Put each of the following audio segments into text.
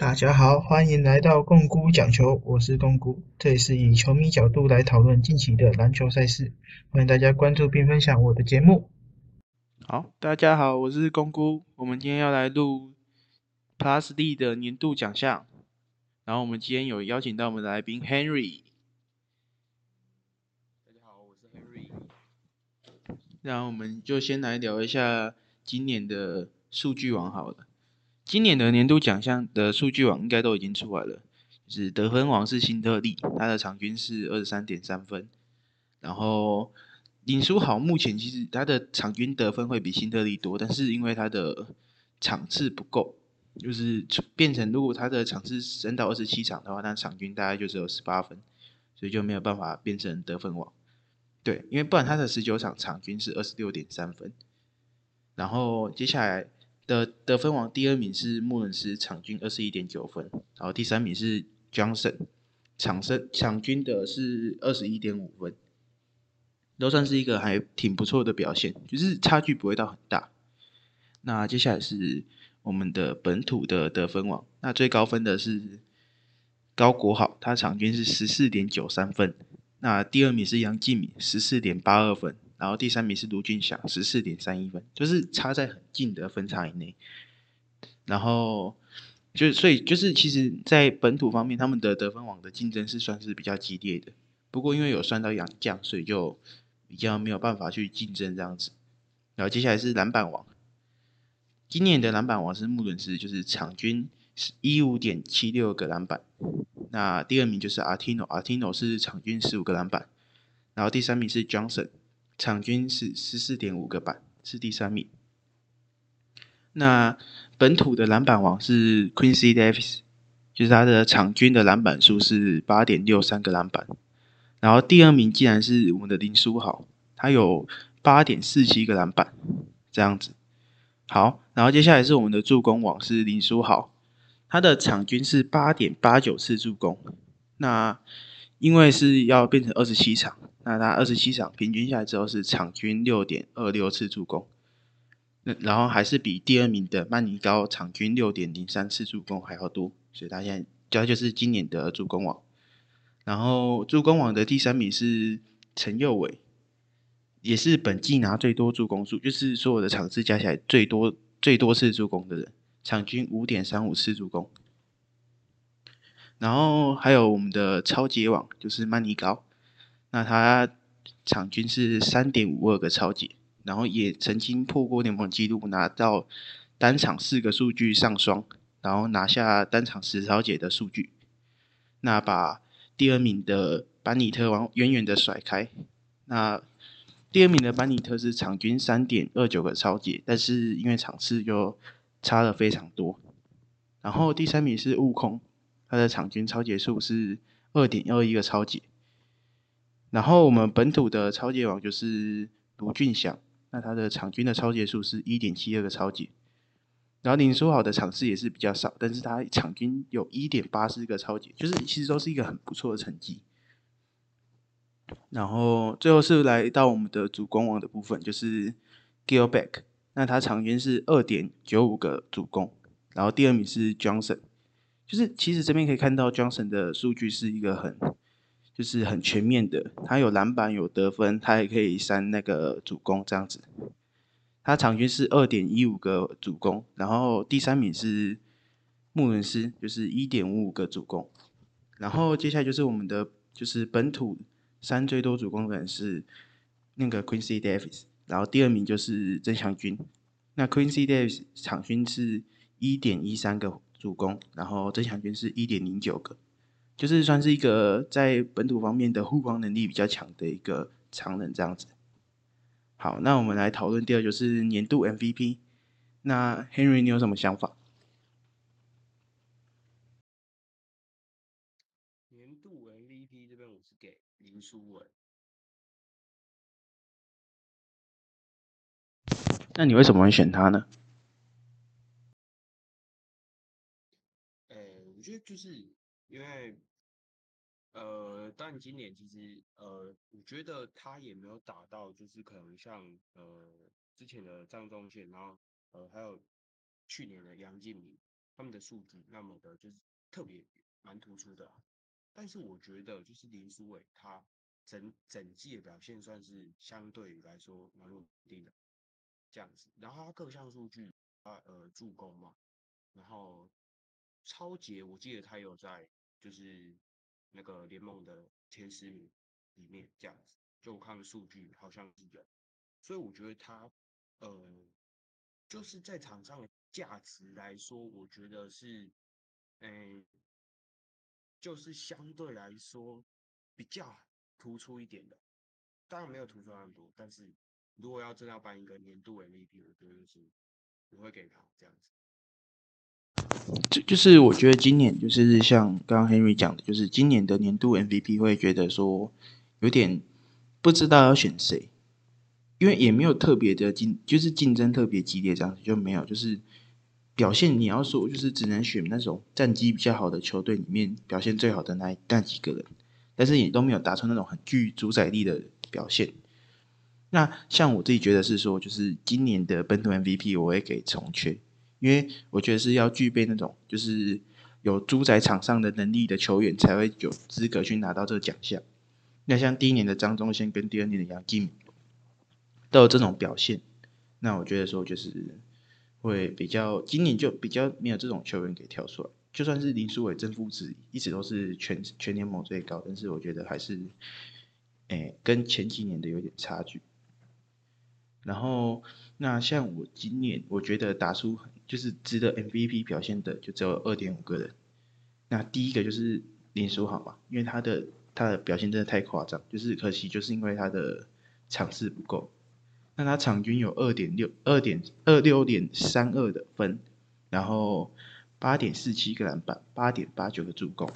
大家好，欢迎来到共估讲球，我是共估，这里是以球迷角度来讨论近期的篮球赛事，欢迎大家关注并分享我的节目。好，大家好，我是公估，我们今天要来录 Plus D 的年度奖项，然后我们今天有邀请到我们的来宾 Henry，大家好，我是 Henry。然后我们就先来聊一下今年的数据王好了。今年的年度奖项的数据网应该都已经出来了，就是得分王是辛特利，他的场均是二十三点三分，然后林书豪目前其实他的场均得分会比辛特利多，但是因为他的场次不够，就是变成如果他的场次升到二十七场的话，那场均大概就只有十八分，所以就没有办法变成得分王。对，因为不然他的十九场场均是二十六点三分，然后接下来。的得分王第二名是穆伦斯，场均二十一点九分，然后第三名是 Johnson，场胜场均的是二十一点五分，都算是一个还挺不错的表现，就是差距不会到很大。那接下来是我们的本土的得分王，那最高分的是高国豪，他场均是十四点九三分，那第二名是杨敬敏，十四点八二分。然后第三名是卢俊祥，十四点三一分，就是差在很近的分差以内。然后就所以就是其实，在本土方面，他们的得分网的竞争是算是比较激烈的。不过因为有算到洋将，所以就比较没有办法去竞争这样子。然后接下来是篮板王，今年的篮板王是穆伦斯，就是场均是一五点七六个篮板。那第二名就是阿提诺，阿提诺是场均十五个篮板。然后第三名是 Johnson。场均是十四点五个板，是第三名。那本土的篮板王是 Quincy Davis，就是他的场均的篮板数是八点六三个篮板。然后第二名竟然是我们的林书豪，他有八点四七个篮板，这样子。好，然后接下来是我们的助攻王是林书豪，他的场均是八点八九次助攻。那因为是要变成二十七场。那他二十七场平均下来之后是场均六点二六次助攻，那然后还是比第二名的曼尼高场均六点零三次助攻还要多，所以他现在主要就是今年的助攻王。然后助攻王的第三名是陈佑伟，也是本季拿最多助攻数，就是所有的场次加起来最多最多次助攻的人，场均五点三五次助攻。然后还有我们的超级王就是曼尼高。那他场均是三点五二个超解，然后也曾经破过联盟纪录，拿到单场四个数据上双，然后拿下单场十超解的数据，那把第二名的班尼特往远远的甩开。那第二名的班尼特是场均三点二九个超解，但是因为场次就差了非常多。然后第三名是悟空，他的场均超解数是二点二一个超解。然后我们本土的超级王就是卢俊祥，那他的场均的超级数是一点七二个超级。然后林书豪的场次也是比较少，但是他场均有一点八四个超级，就是其实都是一个很不错的成绩。然后最后是来到我们的主攻王的部分，就是 Gilbeck，那他场均是二点九五个主攻，然后第二名是 Johnson，就是其实这边可以看到 Johnson 的数据是一个很。就是很全面的，他有篮板，有得分，他也可以删那个主攻这样子。他场均是二点一五个主攻，然后第三名是穆伦斯，就是一点五五个主攻。然后接下来就是我们的就是本土三最多主攻的人是那个 Quincy Davis，然后第二名就是曾祥军。那 Quincy Davis 场均是一点一三个主攻，然后曾祥军是一点零九个。就是算是一个在本土方面的护框能力比较强的一个常人这样子。好，那我们来讨论第二就是年度 MVP。那 Henry，你有什么想法？年度 MVP 这边我是给林书文。那你为什么会选他呢？呃，我觉得就是因为。呃，但今年其实呃，我觉得他也没有打到，就是可能像呃之前的张忠宪，然后呃还有去年的杨敬敏他们的数据那么的就是特别蛮突出的、但是我觉得就是林书伟他整整季的表现算是相对来说蛮稳定的这样子。然后他各项数据，他呃助攻嘛，然后超节我记得他有在就是那个联盟的前十名里面这样子，就我看数据好像是有，所以我觉得他呃就是在场上的价值来说，我觉得是嗯。就是相对来说比较突出一点的，当然没有突出那么多，但是如果要真要颁一个年度 MVP，我觉得是我会给他这样子。就就是我觉得今年就是像刚刚 Henry 讲的，就是今年的年度 MVP 会觉得说有点不知道要选谁，因为也没有特别的竞，就是竞争特别激烈这样子就没有，就是。表现你要说就是只能选那种战绩比较好的球队里面表现最好的那那几个人，但是也都没有达成那种很具主宰力的表现。那像我自己觉得是说，就是今年的本土 MVP 我会给重缺，因为我觉得是要具备那种就是有主宰场上的能力的球员才会有资格去拿到这个奖项。那像第一年的张忠宪跟第二年的杨敬都有这种表现，那我觉得说就是。会比较，今年就比较没有这种球员给跳出来。就算是林书伟正负值一直都是全全联盟最高，但是我觉得还是，诶，跟前几年的有点差距。然后，那像我今年，我觉得打出很就是值得 MVP 表现的，就只有二点五个人。那第一个就是林书豪嘛，因为他的他的表现真的太夸张，就是可惜就是因为他的场次不够。那他场均有二点六二点二六点三二的分，然后八点四七个篮板，八点八九个助攻，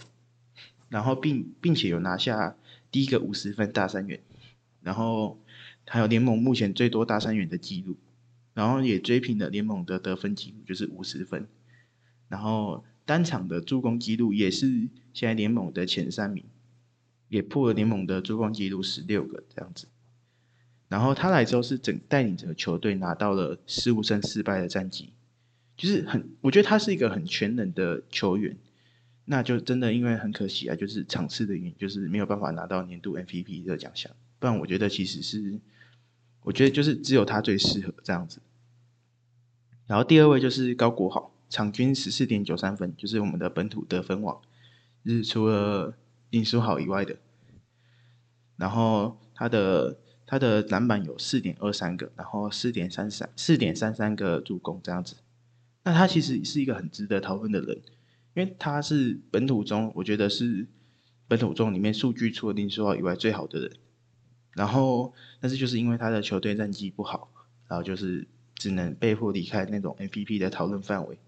然后并并且有拿下第一个五十分大三元，然后还有联盟目前最多大三元的记录，然后也追平了联盟的得分记录，就是五十分，然后单场的助攻记录也是现在联盟的前三名，也破了联盟的助攻记录十六个这样子。然后他来之后是整带领整个球队拿到了十五胜四败的战绩，就是很，我觉得他是一个很全能的球员，那就真的因为很可惜啊，就是场次的原因，就是没有办法拿到年度 MVP 的奖项。不然我觉得其实是，我觉得就是只有他最适合这样子。然后第二位就是高国豪，场均十四点九三分，就是我们的本土得分王，就是除了林书豪以外的。然后他的。他的篮板有四点二三个，然后四点三三四点三三个助攻这样子。那他其实是一个很值得讨论的人，因为他是本土中我觉得是本土中里面数据除了林书豪以外最好的人。然后，但是就是因为他的球队战绩不好，然后就是只能被迫离开那种 MVP 的讨论范围。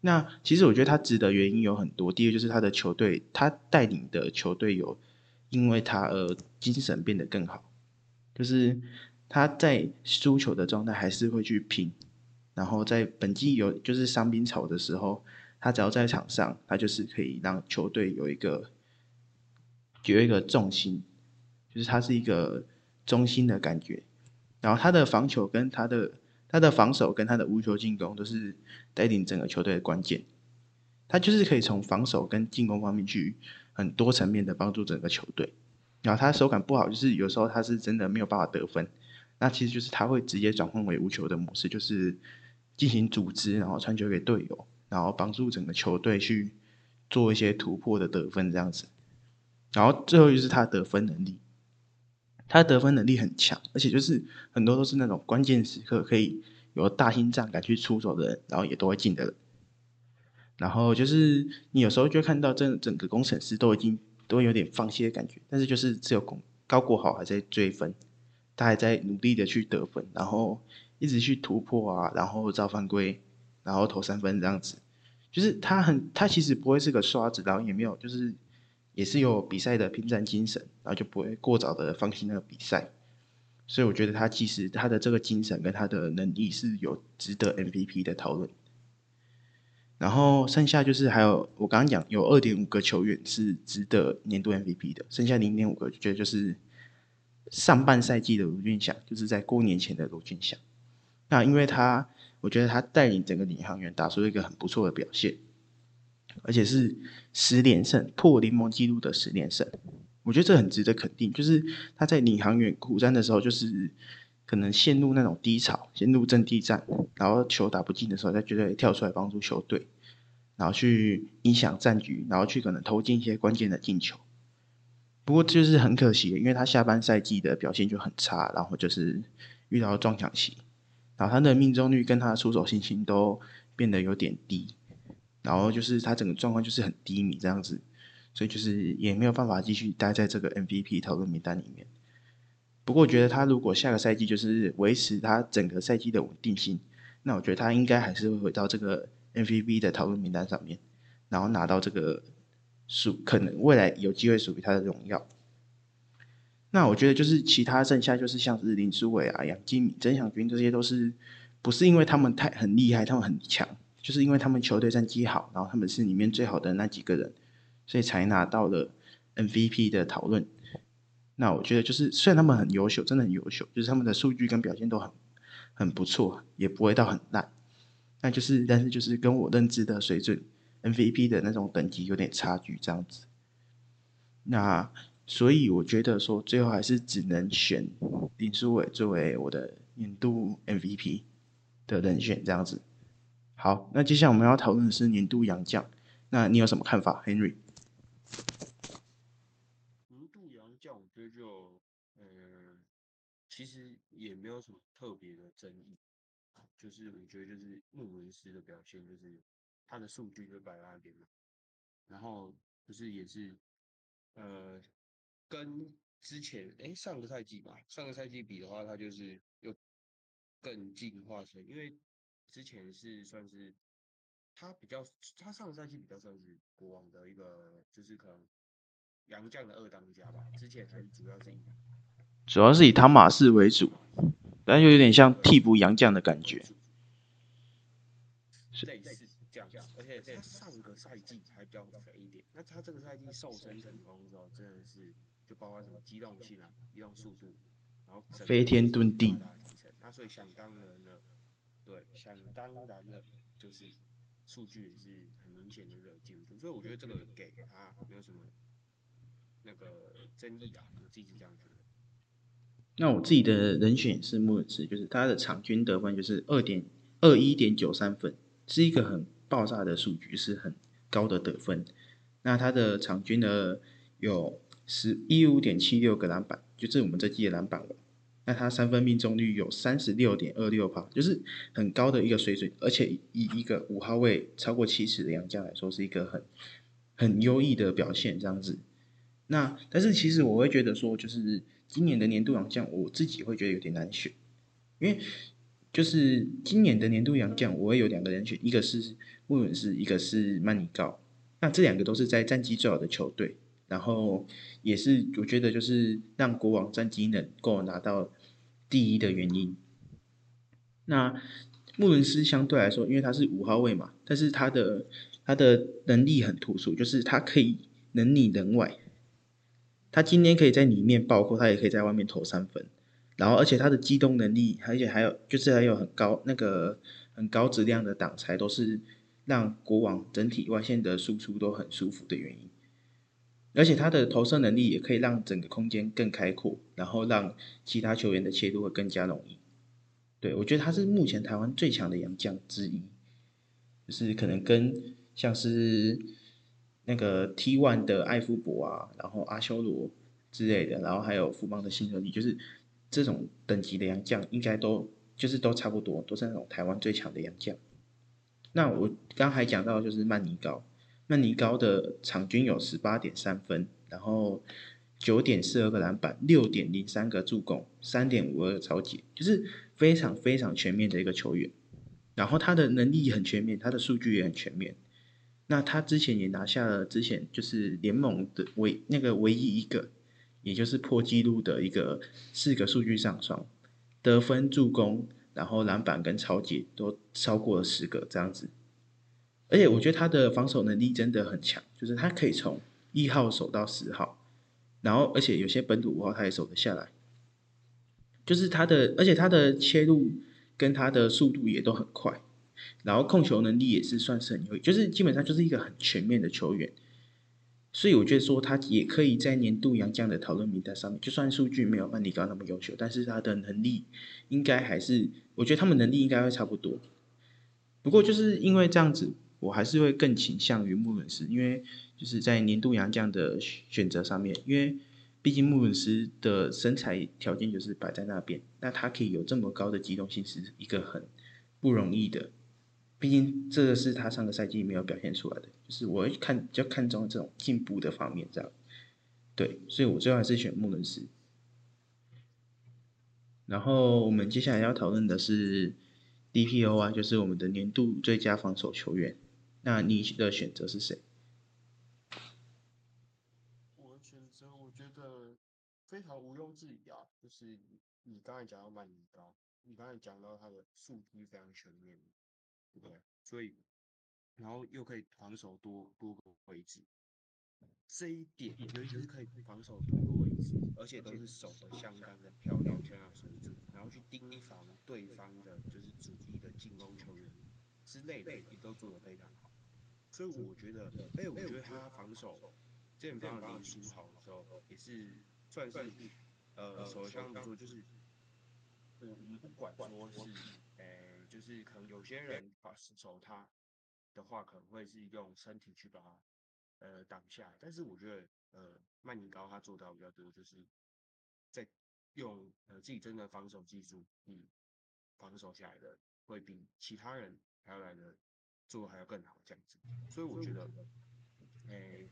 那其实我觉得他值得原因有很多，第一就是他的球队，他带领的球队有因为他而精神变得更好。就是他在输球的状态还是会去拼，然后在本季有就是伤兵潮的时候，他只要在场上，他就是可以让球队有一个有一个重心，就是他是一个中心的感觉。然后他的防球跟他的他的防守跟他的无球进攻都是带领整个球队的关键。他就是可以从防守跟进攻方面去很多层面的帮助整个球队。然后他手感不好，就是有时候他是真的没有办法得分。那其实就是他会直接转换为无球的模式，就是进行组织，然后传球给队友，然后帮助整个球队去做一些突破的得分这样子。然后最后就是他得分能力，他得分能力很强，而且就是很多都是那种关键时刻可以有大心脏敢去出手的人，然后也都会进的。然后就是你有时候就看到这整个工程师都已经。都有点放弃的感觉，但是就是只有高高国豪还在追分，他还在努力的去得分，然后一直去突破啊，然后造犯规，然后投三分这样子，就是他很他其实不会是个刷子，然后也没有就是也是有比赛的拼战精神，然后就不会过早的放弃那个比赛，所以我觉得他其实他的这个精神跟他的能力是有值得 MVP 的讨论。然后剩下就是还有我刚刚讲有二点五个球员是值得年度 MVP 的，剩下零点五个觉得就是上半赛季的卢俊祥，就是在过年前的卢俊祥。那因为他，我觉得他带领整个领航员打出了一个很不错的表现，而且是十连胜，破联盟纪录的十连胜。我觉得这很值得肯定，就是他在领航员苦战的时候，就是可能陷入那种低潮，陷入阵地战，然后球打不进的时候，他绝对跳出来帮助球队，然后去影响战局，然后去可能投进一些关键的进球。不过就是很可惜，因为他下半赛季的表现就很差，然后就是遇到撞墙期，然后他的命中率跟他的出手信心都变得有点低，然后就是他整个状况就是很低迷这样子，所以就是也没有办法继续待在这个 MVP 讨论名单里面。不过我觉得他如果下个赛季就是维持他整个赛季的稳定性，那我觉得他应该还是会回到这个 MVP 的讨论名单上面，然后拿到这个。属可能未来有机会属于他的荣耀。那我觉得就是其他剩下就是像是林书伟啊、杨金敏、曾祥军这些都是不是因为他们太很厉害，他们很强，就是因为他们球队战绩好，然后他们是里面最好的那几个人，所以才拿到了 MVP 的讨论。那我觉得就是虽然他们很优秀，真的很优秀，就是他们的数据跟表现都很很不错，也不会到很烂，那就是但是就是跟我认知的水准。MVP 的那种等级有点差距，这样子。那所以我觉得说，最后还是只能选林书伟作为我的年度 MVP 的人选，这样子。好，那接下来我们要讨论的是年度洋将。那你有什么看法，Henry？年度洋将，我觉得就，呃，其实也没有什么特别的争议，就是我觉得就是穆文斯的表现就是。他的数据就摆在那边嘛，然后就是也是，呃，跟之前哎上个赛季吧，上个赛季比的话，他就是又更进化成，因为之前是算是他比较，他上个赛季比较算是国王的一个，就是可能洋将的二当家吧，之前还是主要是以主要是以汤马士为主，但又有点像替补杨将的感觉，类似。这样，而且他上个赛季还比较肥一点，那他这个赛季瘦身成功之后，真的是就包括什么机动性啊、移动速度，然后飞天遁地，那所以想当然了，对，想当然了，就是数据是很明显的有进步，所以我觉得这个给他没有什么那个争议啊，我自己是这样觉得。那我自己的人选是穆尔茨，就是他的场均得分就是二点二一点九三分，是一个很。爆炸的数据是很高的得分，那他的场均呢有十一五点七六个篮板，就是我们这季的篮板王。那他三分命中率有三十六点二六帕，就是很高的一个水准，而且以一个五号位超过七十的洋将来说，是一个很很优异的表现。这样子，那但是其实我会觉得说，就是今年的年度洋将，我自己会觉得有点难选，因为就是今年的年度洋将，我会有两个人选，一个是。穆伦斯，一个是曼尼高，那这两个都是在战绩最好的球队，然后也是我觉得就是让国王战绩能够拿到第一的原因。那穆伦斯相对来说，因为他是五号位嘛，但是他的他的能力很突出，就是他可以能里能外，他今天可以在里面爆扣，他也可以在外面投三分，然后而且他的机动能力，而且还有就是还有很高那个很高质量的挡拆都是。让国王整体外线的输出都很舒服的原因，而且他的投射能力也可以让整个空间更开阔，然后让其他球员的切入会更加容易。对我觉得他是目前台湾最强的洋将之一，就是可能跟像是那个 T One 的艾夫伯啊，然后阿修罗之类的，然后还有富邦的新特利，就是这种等级的洋将，应该都就是都差不多，都是那种台湾最强的洋将。那我刚还讲到，就是曼尼高，曼尼高的场均有十八点三分，然后九点四二个篮板，六点零三个助攻，三点五二个超级，就是非常非常全面的一个球员。然后他的能力很全面，他的数据也很全面。那他之前也拿下了之前就是联盟的唯那个唯一一个，也就是破纪录的一个四个数据上双，得分、助攻。然后篮板跟超级都超过了十个这样子，而且我觉得他的防守能力真的很强，就是他可以从一号守到十号，然后而且有些本土五号他也守得下来，就是他的，而且他的切入跟他的速度也都很快，然后控球能力也是算是很优，就是基本上就是一个很全面的球员。所以我觉得说他也可以在年度洋将的讨论名单上面，就算数据没有曼尼高那么优秀，但是他的能力应该还是，我觉得他们能力应该会差不多。不过就是因为这样子，我还是会更倾向于穆伦斯，因为就是在年度洋将的选择上面，因为毕竟穆伦斯的身材条件就是摆在那边，那他可以有这么高的机动性是一个很不容易的。毕竟这个是他上个赛季没有表现出来的，就是我会看比较看重这种进步的方面，这样，对，所以我最后还是选穆伦斯。然后我们接下来要讨论的是 DPO 啊，就是我们的年度最佳防守球员。那你的选择是谁？我的选择我觉得非常毋庸置疑啊，就是你刚才讲到曼尼高，你刚才讲到他的数据非常全面。对？所以，然后又可以防守多多个位置，这一点尤其是可以防守多个位置，而且都是守的相当的漂亮，相当水准，然后去盯防对方的，就是主力的进攻球员之类的，也都做得非常好。所以我觉得，哎，我觉得他防守，这前防守林书豪的时候，也是算是，呃，守的相当不错，就是我我们不管说是。就是可能有些人把守他的话，可能会是用身体去把他呃挡下，但是我觉得呃曼尼高他做到比较多，就是在用呃自己真的防守技术，嗯，防守下来的会比其他人还要来的做还要更好这样子，所以我觉得，诶，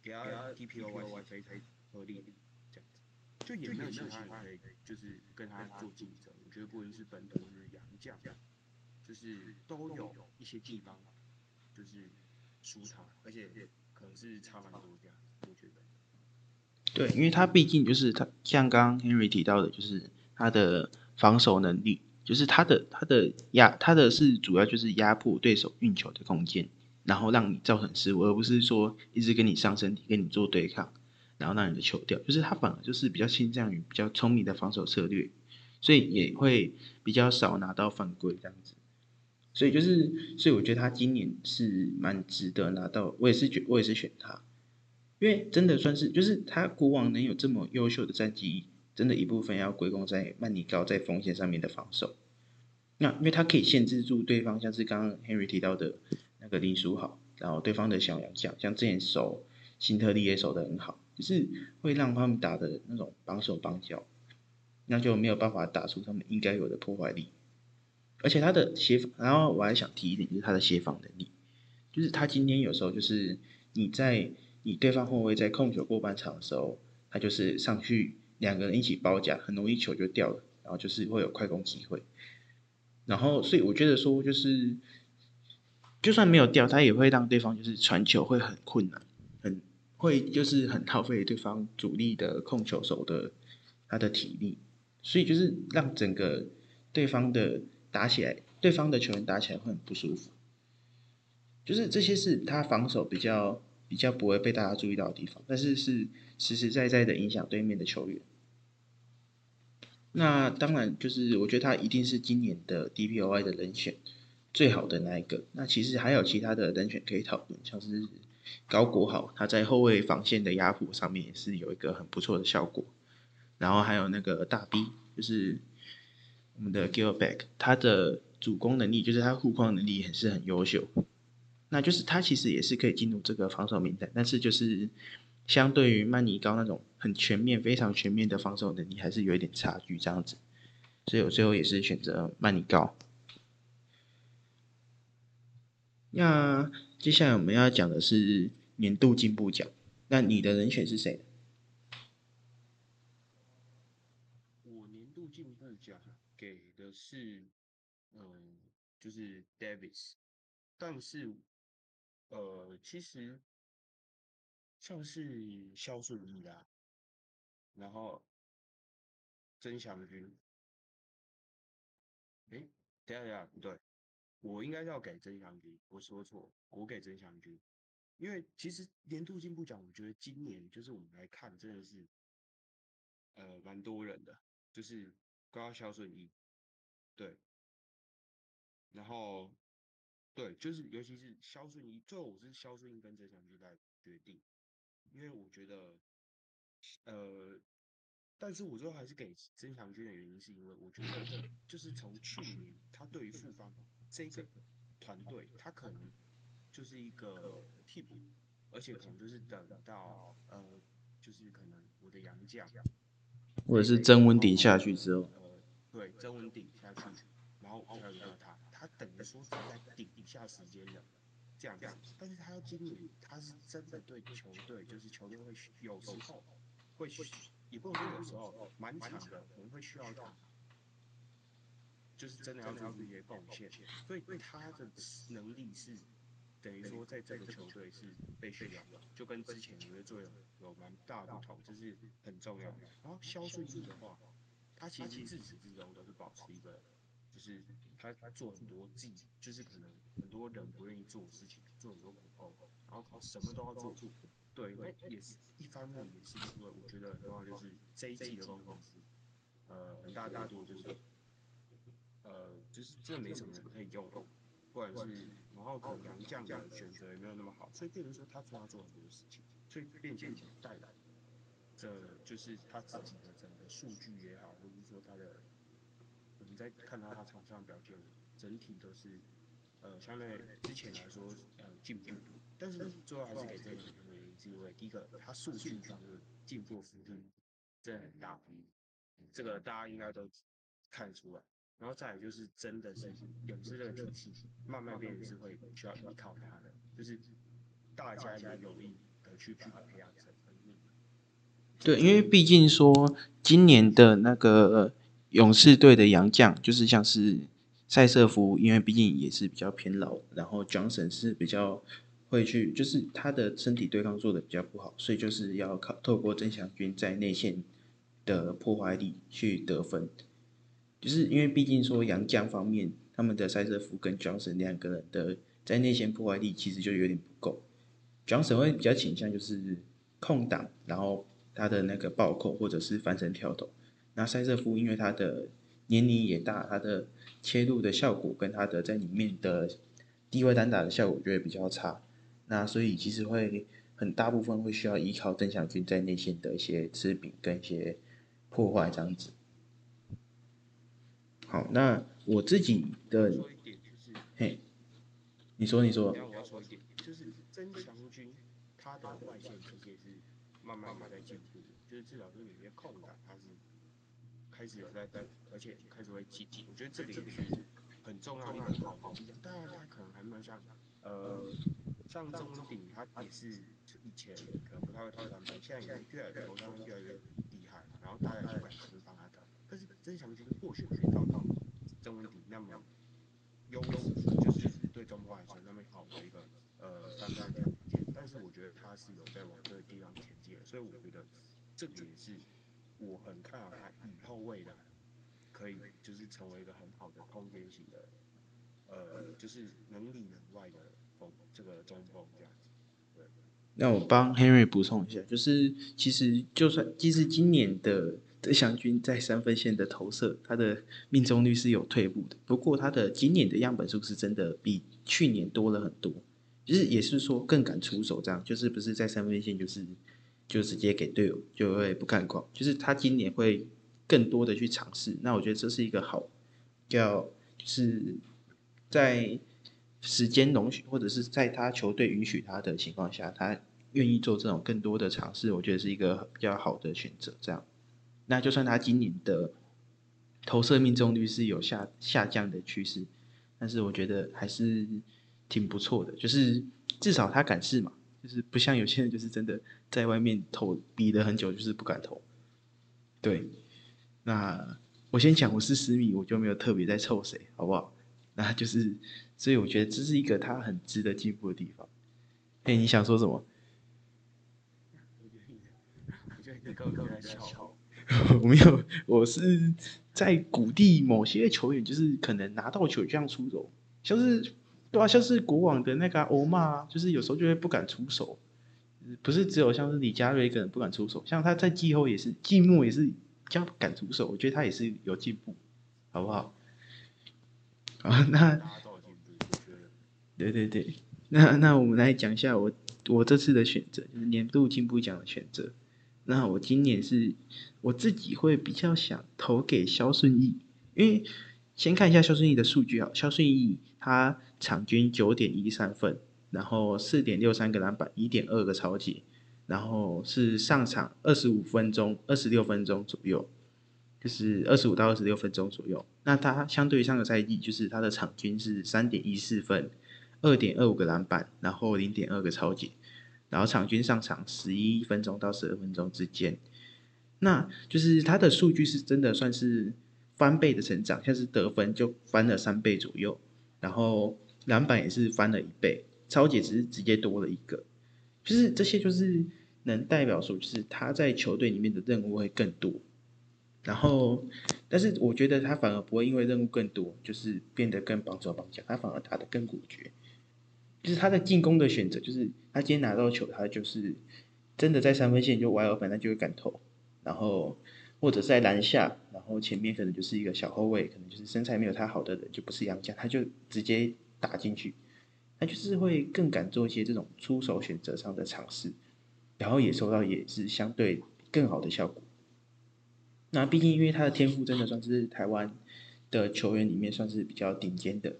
给他 DPOY 非常合理这样子，就也没有其他人可以就是跟他做竞争，我觉得不论是本土是洋将，就是都有一些地方就是输他，而且可能是差蛮多这样，我觉得。对，因为他毕竟就是他像刚刚 Henry 提到的，就是他的防守能力，就是他的他的压他的是主要就是压迫对手运球的空间，然后让你造成失误，而不是说一直跟你上身体跟你做对抗，然后让你的球掉，就是他反而就是比较倾向于比较聪明的防守策略，所以也会比较少拿到犯规这样子。所以就是，所以我觉得他今年是蛮值得拿到，我也是觉，我也是选他，因为真的算是，就是他国王能有这么优秀的战绩，真的一部分要归功在曼尼高在锋线上面的防守。那因为他可以限制住对方，像是刚刚 Henry 提到的那个林书豪，然后对方的小洋将，像之前守辛特利也守得很好，就是会让他们打的那种绑手绑脚，那就没有办法打出他们应该有的破坏力。而且他的协防，然后我还想提一点，就是他的协防能力，就是他今天有时候就是你在你对方后卫在控球过半场的时候，他就是上去两个人一起包夹，很容易球就掉了，然后就是会有快攻机会。然后所以我觉得说就是就算没有掉，他也会让对方就是传球会很困难，很会就是很耗费对方主力的控球手的他的体力，所以就是让整个对方的。打起来，对方的球员打起来会很不舒服，就是这些是他防守比较比较不会被大家注意到的地方，但是是实实在在的影响对面的球员。那当然就是我觉得他一定是今年的 DPOI 的人选最好的那一个。那其实还有其他的人选可以讨论，像是高国豪，他在后卫防线的压迫上面也是有一个很不错的效果。然后还有那个大 B，就是。我们的 Gilback，他的主攻能力就是他护框能力也是很优秀，那就是他其实也是可以进入这个防守名单，但是就是相对于曼尼高那种很全面、非常全面的防守能力，还是有一点差距这样子，所以我最后也是选择曼尼高。那接下来我们要讲的是年度进步奖，那你的人选是谁？我年度进步奖给的是，嗯，就是 Davis，但是，呃，其实像是肖顺义啦，然后曾祥军，哎，等下等下，不对，我应该要给曾祥军，我说错，我给曾祥军，因为其实年度进步奖，我觉得今年就是我们来看，真的是，呃，蛮多人的，就是高肖顺义。对，然后对，就是尤其是肖顺义，最后我是肖顺义跟曾祥军来决定，因为我觉得，呃，但是我最后还是给曾祥军的原因是因为我觉得，就是从去年他对于复方这个团队，他可能就是一个替补，而且可能就是等到呃，就是可能我的杨将。或者是曾文鼎下去之后，呃，对，曾文鼎下去，然后才轮到他，他等于说是在顶一下时间的这样子，但是他要今年他是真的对球队，就是球队会有时候会，也不能说有时候，蛮长的可能会需要他，就是真的要做出一些贡献，所以他的能力是。等于说，在这个球队是被需要的，就跟之前我觉得做有有蛮大不同，这是很重要的。然后肖顺义的话，他其实自始至终都是保持一个，就是他他做很多自己，就是可能很多人不愿意做的事情，做很多苦工，然后他什么都要做。对，那也是一方面也是因为我觉得很重要，就是这一季的工程师，呃，很大大多就是，呃，就是真的没什么人可以用。不管是，然后可能杨将的选择也没有那么好，所以变成说他要做很多事情，所以变相带来，这就是他自己的整个数据也好，或者是说他的，我们在看到他场上表现，整体都是，呃，相对之前来说，呃，进步，但是最后还是给这个原因，为第一个他数据上的进步幅度真的很大，这个大家应该都看出来。然后再来就是真的是勇士这个体系慢慢变成是会需要依靠他的，就是大家要努力的去把他培养成。对，因为毕竟说今年的那个勇士队的洋将就是像是塞瑟夫，因为毕竟也是比较偏老，然后 Johnson 是比较会去，就是他的身体对抗做的比较不好，所以就是要靠透过曾祥军在内线的破坏力去得分。就是因为毕竟说杨将方面，他们的塞瑟夫跟 Johnson 两个人的在内线破坏力其实就有点不够。Johnson 会比较倾向就是空档，然后他的那个暴扣或者是翻身跳投。那塞瑟夫因为他的年龄也大，他的切入的效果跟他的在里面的低位单打的效果就会比较差。那所以其实会很大部分会需要依靠邓祥军在内线的一些吃饼跟一些破坏这样子。好，那我自己的，嘿，你说你说。我要说一点，就是曾祥军他的外线其实也是慢慢慢在进步，就是至少是有些空档开始有在在，而且开始会积极。我觉得这里是很重要的一个好方面。当然他可能还没有像呃像中鼎他也是以前可能不太会投篮板，现在也越来越投篮越来越厉害，然后大家就敢去帮他投。但是曾祥军或许没到到曾文鼎那么优势，就是对中国来说那么好的一个呃三分条件，但是我觉得他是有在往这个地方前进，所以我觉得这也是我很看好他以后未来可以就是成为一个很好的空间型的呃就是能里能外的锋这个中锋这样子。对，那我帮 Henry 补充一下，就是其实就算其实今年的。德祥军在三分线的投射，他的命中率是有退步的。不过他的今年的样本数是真的比去年多了很多，就是也是说更敢出手，这样就是不是在三分线就是就直接给队友就会不看框，就是他今年会更多的去尝试。那我觉得这是一个好，叫就是在时间容许或者是在他球队允许他的情况下，他愿意做这种更多的尝试，我觉得是一个比较好的选择，这样。那就算他今年的投射命中率是有下下降的趋势，但是我觉得还是挺不错的，就是至少他敢试嘛，就是不像有些人就是真的在外面投比了很久，就是不敢投。对，那我先讲我是私密，我就没有特别在凑谁，好不好？那就是，所以我觉得这是一个他很值得进步的地方。哎，你想说什么？我觉得你刚刚在笑。我没有，我是在鼓励某些球员，就是可能拿到球这样出手，像是对啊，像是国网的那个欧骂，就是有时候就会不敢出手，不是只有像是李佳瑞一个人不敢出手，像他在季后也是季末也是这样敢出手，我觉得他也是有进步，好不好？啊，那。对对对，那那我们来讲一下我我这次的选择，就是年度进步奖的选择。那我今年是我自己会比较想投给肖顺义，因为先看一下肖顺义的数据啊，肖顺义他场均九点一三分，然后四点六三个篮板，一点二个超级，然后是上场二十五分钟、二十六分钟左右，就是二十五到二十六分钟左右。那他相对于上个赛季，就是他的场均是三点一四分，二点二五个篮板，然后零点二个超级。然后场均上场十一分钟到十二分钟之间，那就是他的数据是真的算是翻倍的成长，像是得分就翻了三倍左右，然后篮板也是翻了一倍，超解只是直接多了一个，就是这些就是能代表说，就是他在球队里面的任务会更多，然后但是我觉得他反而不会因为任务更多，就是变得更绑手绑脚，他反而打得更果决。就是他的进攻的选择，就是他今天拿到球，他就是真的在三分线就 wide open，他就会敢投，然后或者在篮下，然后前面可能就是一个小后卫，可能就是身材没有他好的人，就不是杨将，他就直接打进去，他就是会更敢做一些这种出手选择上的尝试，然后也收到也是相对更好的效果。那毕竟因为他的天赋真的算是台湾的球员里面算是比较顶尖的。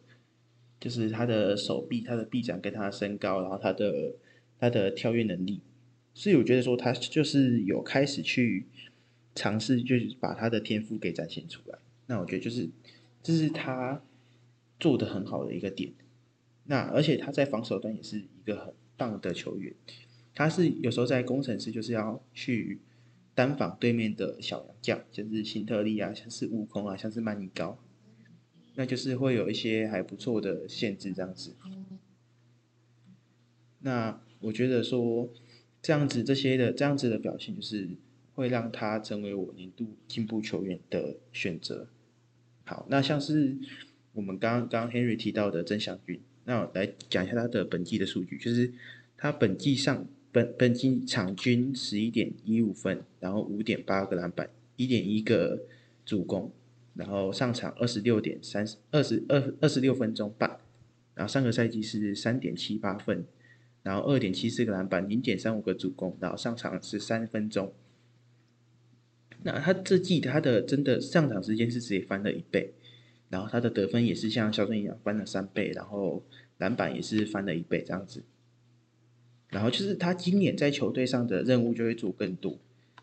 就是他的手臂、他的臂展跟他的身高，然后他的他的跳跃能力，所以我觉得说他就是有开始去尝试，就是把他的天赋给展现出来。那我觉得就是这是他做的很好的一个点。那而且他在防守端也是一个很棒的球员。他是有时候在工程师就是要去单防对面的小洋将，像是辛特利啊，像是悟空啊，像是曼尼高。那就是会有一些还不错的限制这样子。那我觉得说这样子这些的这样子的表现，就是会让他成为我年度进步球员的选择。好，那像是我们刚刚刚 Henry 提到的曾祥军，那我来讲一下他的本季的数据，就是他本季上本本季场均十一点一五分，然后五点八个篮板，一点一个助攻。然后上场二十六点三二十二二十六分钟半，然后上个赛季是三点七八分，然后二点七四个篮板，零点三五个助攻，然后上场是三分钟。那他这季他的真的上场时间是直接翻了一倍，然后他的得分也是像肖顺一样翻了三倍，然后篮板也是翻了一倍这样子。然后就是他今年在球队上的任务就会做更多。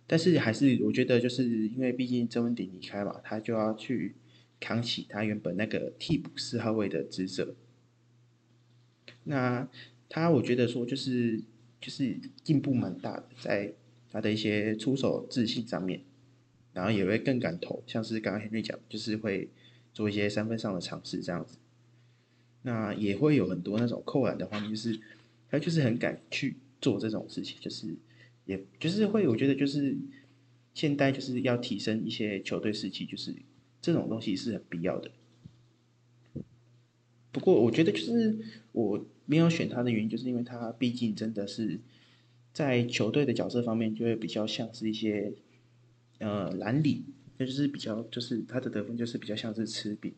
但是还是我觉得，就是因为毕竟曾文鼎离开嘛，他就要去扛起他原本那个替补四号位的职责。那他我觉得说就是就是进步蛮大的，在他的一些出手自信上面，然后也会更敢投，像是刚刚 Henry 讲，就是会做一些三分上的尝试这样子。那也会有很多那种扣篮的方面，就是他就是很敢去做这种事情，就是。也就是会，我觉得就是现代就是要提升一些球队士气，就是这种东西是很必要的。不过我觉得就是我没有选他的原因，就是因为他毕竟真的是在球队的角色方面就会比较像是一些呃蓝领，那就是比较就是他的得分就是比较像是吃饼，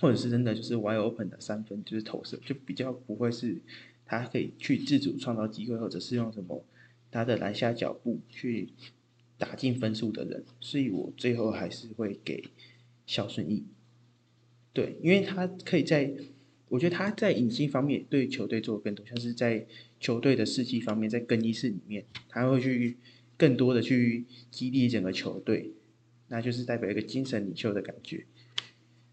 或者是真的就是 wide open 的三分就是投射，就比较不会是他可以去自主创造机会，或者是用什么。他的篮下脚步去打进分数的人，所以我最后还是会给肖顺义。对，因为他可以在，我觉得他在隐性方面对球队做更多，像是在球队的士气方面，在更衣室里面，他会去更多的去激励整个球队，那就是代表一个精神领袖的感觉。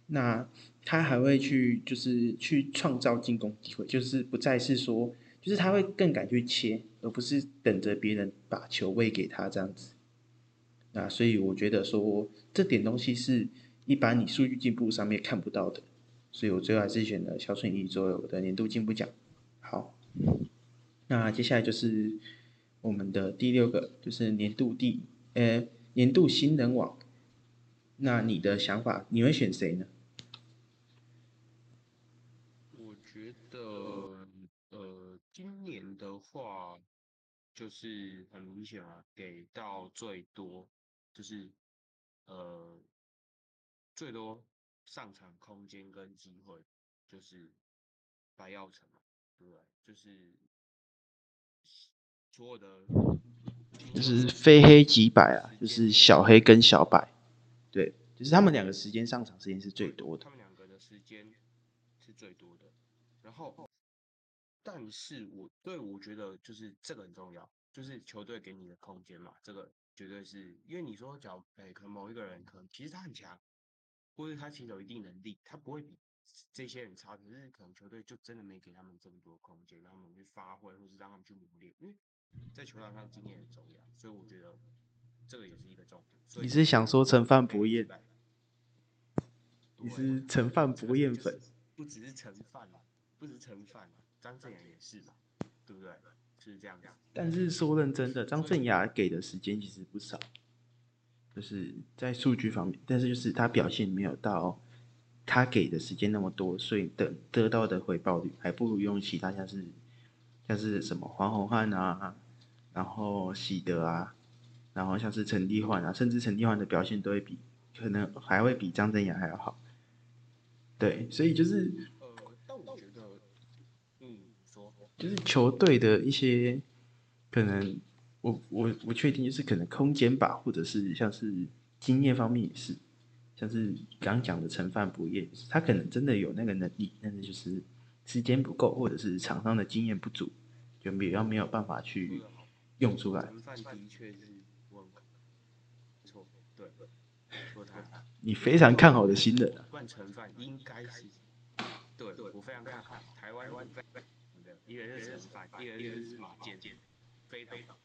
那他还会去，就是去创造进攻机会，就是不再是说。就是他会更敢去切，而不是等着别人把球喂给他这样子。那所以我觉得说这点东西是一般你数据进步上面看不到的，所以我最后还是选了肖顺义作为我的年度进步奖。好，那接下来就是我们的第六个，就是年度第呃年度新人网。那你的想法，你会选谁呢？我觉得，呃今年的话，就是很明显啊，给到最多，就是呃最多上场空间跟机会就是白耀成嘛，对不对？就是所有的就是非黑即白啊，就是小黑跟小白，对，就是他们两个时间上场时间是最多的他。们两个的时间是最多的。然后，但是我对我觉得就是这个很重要，就是球队给你的空间嘛，这个绝对是因为你说假如哎，可能某一个人可能其实他很强，或者他其实有一定能力，他不会比这些人差，可是可能球队就真的没给他们这么多空间，让他们去发挥，或是让他们去磨练，因为在球场上经验很重要，所以我觉得这个也是一个重点。你是想说陈范博彦？对你是陈范博彦粉？不只是陈范嘛，不只是陈范嘛，张镇雅也是嘛，对不对？是这样子。但是说认真的，张镇雅给的时间其实不少，就是在数据方面，但是就是他表现没有到他给的时间那么多，所以得得到的回报率还不如用其他像是像是什么黄宏汉啊，然后喜德啊，然后像是陈立焕啊，甚至陈立焕的表现都会比可能还会比张镇雅还要好。对，所以就是呃，但我觉得，嗯，说就是球队的一些可能，我我我确定，就是可能空间吧，或者是像是经验方面也是，像是刚讲的陈范不业，他可能真的有那个能力，但是就是时间不够，或者是场上的经验不足，就比较没有办法去用出来。陈范的确是我很没错，对，说他你非常看好的新人啊，冠陈范应该是，对我非常看好台湾湾对，一个是陈范，一个是马健，非常好。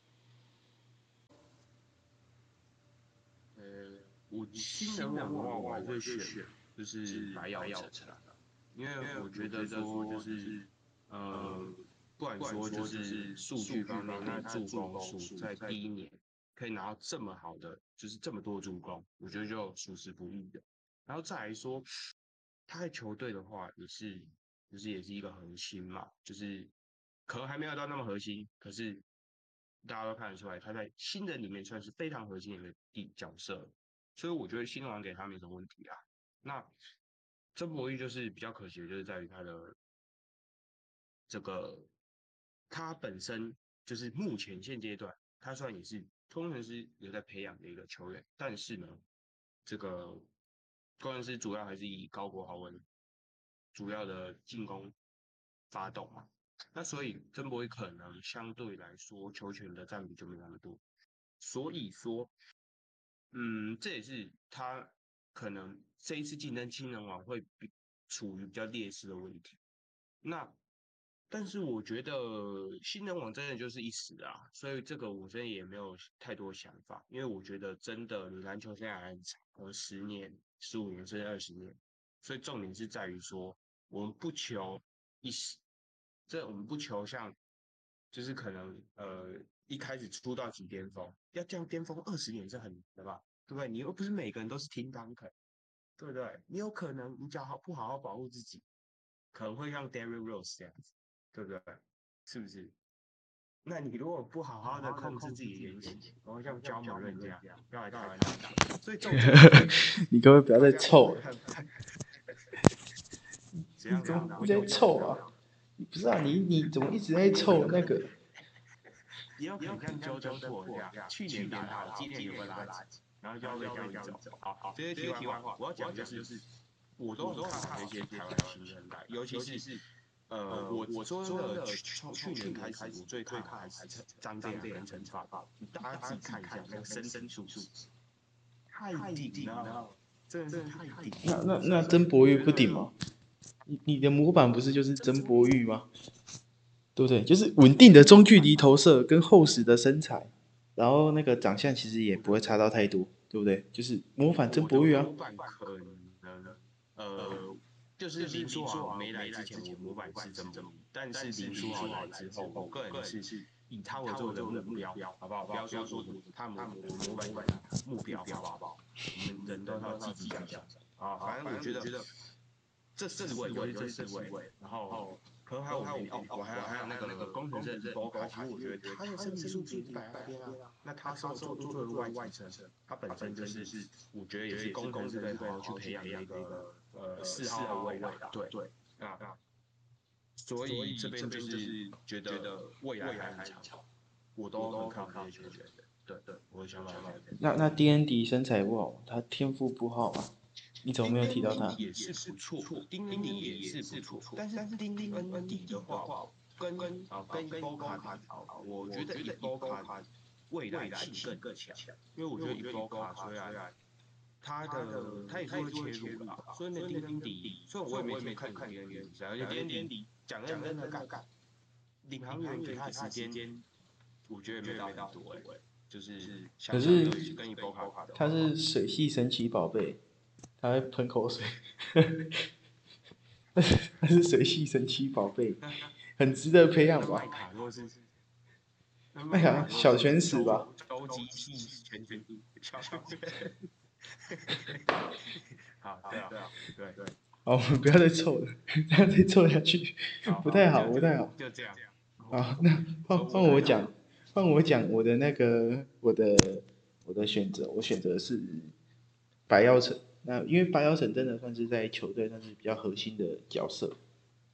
呃，我新人的话，我还会选就是白耀成，因为我觉得说就是呃，不管说就是数据方面，那助攻数在第一年可以拿到这么好的，就是这么多助攻，我觉得就属实不易的。然后再来说，他在球队的话也是，就是也是一个核心嘛，就是可能还没有到那么核心，可是大家都看得出来，他在新人里面算是非常核心的一个地角色，所以我觉得新王给他没什么问题啊。那曾博玉就是比较可惜的，就是在于他的这个他本身就是目前现阶段，他虽然也是工程师有在培养的一个球员，但是呢，这个工程师主要还是以高国豪为主要的进攻发动嘛。那所以曾博宇可能相对来说球权的占比就没那么多，所以说，嗯，这也是他可能这一次竞争新人王会比处于比较劣势的问题。那但是我觉得新人王真的就是一时啊，所以这个我真的也没有太多想法，因为我觉得真的你篮球现在还很长，呃，十年、十五年甚至二十年，所以重点是在于说，我们不求一时，这我们不求像，就是可能呃一开始出道即巅峰，要这样巅峰二十年是很难的吧，对不对？你又不是每个人都是听当肯，对不对？你有可能你只要好不好好保护自己，可能会像 Derry Rose 这样子。对不对？是不是？那你如果不好好的控制自己的言行，然后像焦某人这样要来台湾打球，所以这种 你各位不要再凑了，你怎么一直在凑啊？不是啊，你你怎么一直在凑那个？也有可能像 JoJo 错这样，去年打得好，今年有个垃圾，然后就要被交易走。好好，这些题外话，我要讲就是，我都很看好那些台湾新人代，尤其是。呃，我我说的从去年开始，我最看好还是张张亮跟陈川，大家自己看一下那个深深数数，太顶了，真的是太顶。那那那曾博玉不顶吗？你你的模板不是就是曾博玉吗？对不对？就是稳定的中距离投射跟厚实的身材，然后那个长相其实也不会差到太多，对不对？就是模仿曾博玉啊。模板可能呃。就是林书豪没来之前，我模板是这么，但是林书豪来之后，我个人是以他为做的目标，好不好？不要说说他模我模板目标，好不好？我们人都要积极向上啊！反正我觉得这四位，我是这四位，然后可还有还有哦，我还有还有那个工程师的 Boca，其实我觉得他的身体素质摆在那边啊。那他稍做做做外外层，他本身就是我觉得也是工程师队好好去培养的一个呃四号位的，对对啊。所以这边就是觉得未来还很强，我都很看好这些球员的。对对，我的想法。那那 D N D 身材不好，他天赋不好啊？你怎么没有提到他？也是不错，丁恩迪也是不错，但是但是丁恩迪的话，跟跟跟跟伊波卡好，我觉得伊波卡未来性更强，因为我觉得伊波卡虽然他的他也是会切入的，所以那丁恩迪，虽然我也没看看丁恩迪比赛，而且丁恩迪讲认真的干，领航员给他的时间，我觉得没到很多哎，就是可是跟伊波卡他是水系神奇宝贝。他会喷口水，他是水系神奇宝贝，很值得培养吧？麦卡小犬史吧？超级系全全小 好，对啊，对对。好，我们不要再凑了，这样再凑下去 不太好，不太好。就这样。好，那换换我讲，换我讲我的那个我的我的选择，我选择是白耀城。那因为白耀城真的算是在球队算是比较核心的角色，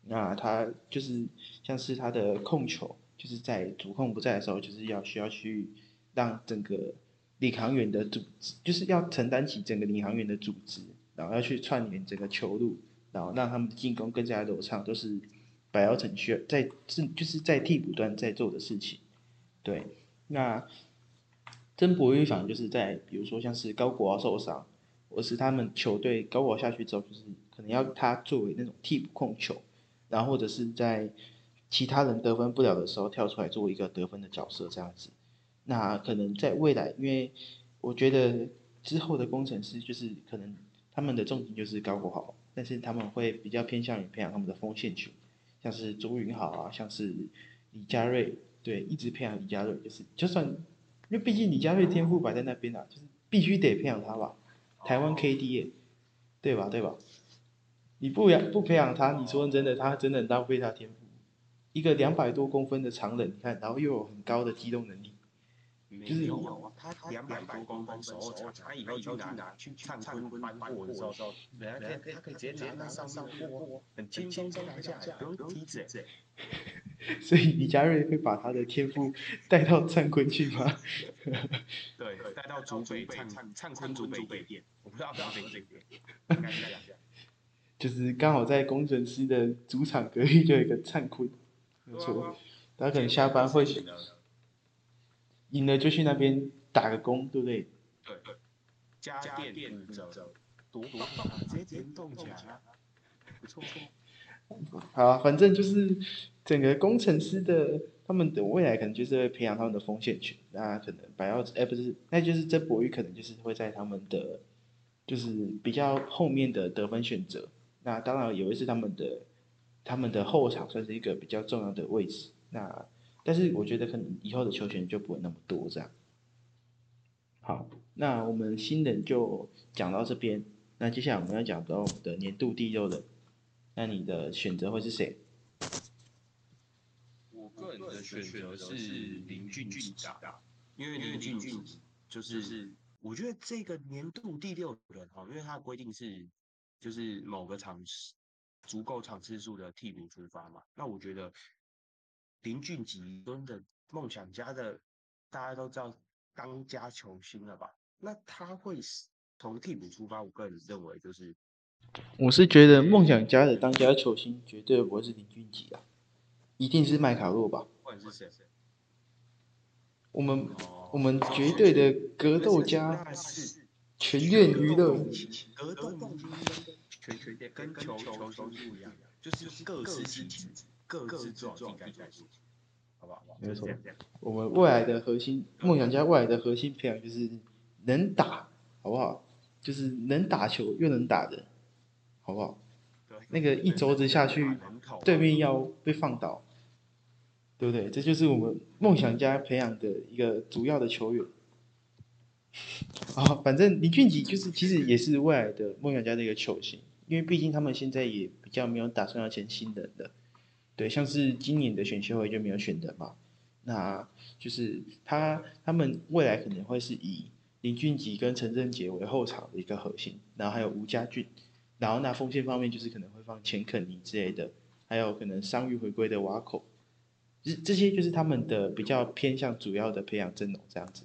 那他就是像是他的控球，就是在主控不在的时候，就是要需要去让整个领航员的组织，就是要承担起整个领航员的组织，然后要去串联整个球路，然后让他们的进攻更加流畅，都是白耀城需要在是就是在替补端在做的事情。对，那曾博玉反就是在比如说像是高国豪受伤。或是他们球队高考下去之后，就是可能要他作为那种替补控球，然后或者是在其他人得分不了的时候跳出来做一个得分的角色这样子。那可能在未来，因为我觉得之后的工程师就是可能他们的重点就是高国豪，但是他们会比较偏向于培养他们的锋线球，像是周云豪啊，像是李佳瑞，对，一直培养李佳瑞，就是就算因为毕竟李佳瑞天赋摆在那边啊，就是必须得培养他吧。台湾 KD，对吧？对吧？你不养不培养他，你说真的，他真的浪费他天赋。一个两百多公分的长人，你看，然后又有很高的机动能力，就是他两百多公分手长，他以后去拿去灿坤搬货的时候，人家他可以直接拿上上货，很轻松拿下，不用梯子。所以李佳瑞会把他的天赋带到灿坤去吗？对，带到竹北灿灿坤竹北店，我不知道不知道北店，就是刚好在工程师的主场隔壁就有一个灿坤，没错，他可能下班会赢了就去那边打个工，对不对？对对，家电走走，多多直接联动起来，不错。好，反正就是整个工程师的他们的未来可能就是会培养他们的锋线群，那可能白耀哎不是，那就是这博宇可能就是会在他们的就是比较后面的得分选择。那当然有一是他们的他们的后场算是一个比较重要的位置。那但是我觉得可能以后的球权就不会那么多这样。好，那我们新人就讲到这边，那接下来我们要讲到我们的年度第六人。那你的选择会是谁？我个人的选择是林俊杰因为林俊杰就是我觉得这个年度第六人哈，因为他的规定是就是某个场次足够场次数的替补出发嘛。那我觉得林俊杰真的梦想家的大家都知道当家球星了吧？那他会从替补出发，我个人认为就是。我是觉得梦想家的当家球星绝对不会是林俊杰啊，一定是麦卡洛吧？是谁？我们我们绝对的格斗家，全院娱乐。格斗全全跟球球星不一样，就是各司其职，各自做自己该做的事情，好不好？没错，我们未来的核心梦想家未来的核心培养就是能打，好不好？就是能打球又能打的。好不好？那个一肘子下去，对面要被放倒，对不对？这就是我们梦想家培养的一个主要的球员。啊，反正林俊杰就是其实也是未来的梦想家的一个球星，因为毕竟他们现在也比较没有打算要签新人的。对，像是今年的选秀会就没有选人嘛，那就是他他们未来可能会是以林俊杰跟陈振杰为后场的一个核心，然后还有吴家俊，然后那锋线方面就是可能会放钱肯尼之类的，还有可能伤愈回归的瓦口，这这些就是他们的比较偏向主要的培养阵容这样子。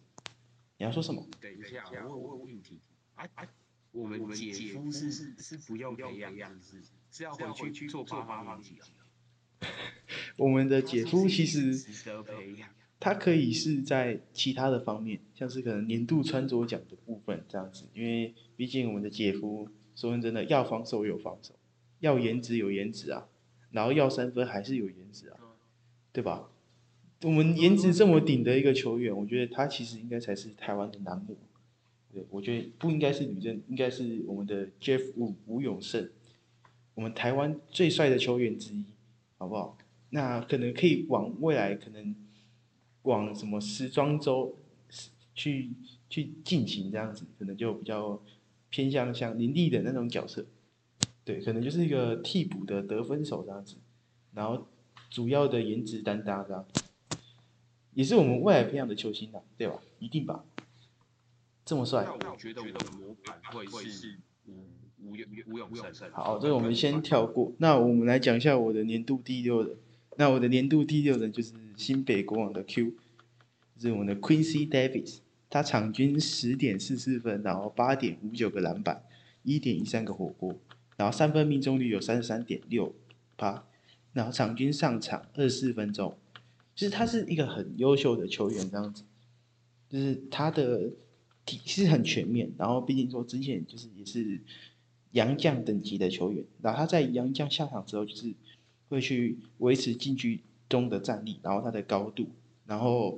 你要说什么？等一下，我我问题啊啊，我们姐夫是是不用培养，是是要回去做八方云集啊。我们的姐夫其实他可以是在其他的方面，像是可能年度穿着奖的部分这样子，因为毕竟我们的姐夫说真的，要防守有防守，要颜值有颜值啊，然后要三分还是有颜值啊，对吧？我们颜值这么顶的一个球员，我觉得他其实应该才是台湾的男模。对，我觉得不应该是吕正，应该是我们的 Jeff 吴吴永胜，我们台湾最帅的球员之一，好不好？那可能可以往未来可能往什么时装周去去进行这样子，可能就比较偏向像林立的那种角色，对，可能就是一个替补的得分手这样子，然后主要的颜值担当这样，也是我们未来培养的球星啊，对吧？一定吧？这么帅，我觉得我的模板会是吴吴永吴永胜。好，这个我们先跳过。那我们来讲一下我的年度第六人。那我的年度第六人就是新北国王的 Q，就是我们的 Quincy Davis。他场均十点四四分，然后八点五九个篮板，一点一三个火锅，然后三分命中率有三十三点六八，然后场均上场二十四分钟。就是他是一个很优秀的球员，这样子，就是他的体是很全面。然后毕竟说之前就是也是洋将等级的球员，然后他在洋将下场之后就是。会去维持禁区中的战力，然后他的高度，然后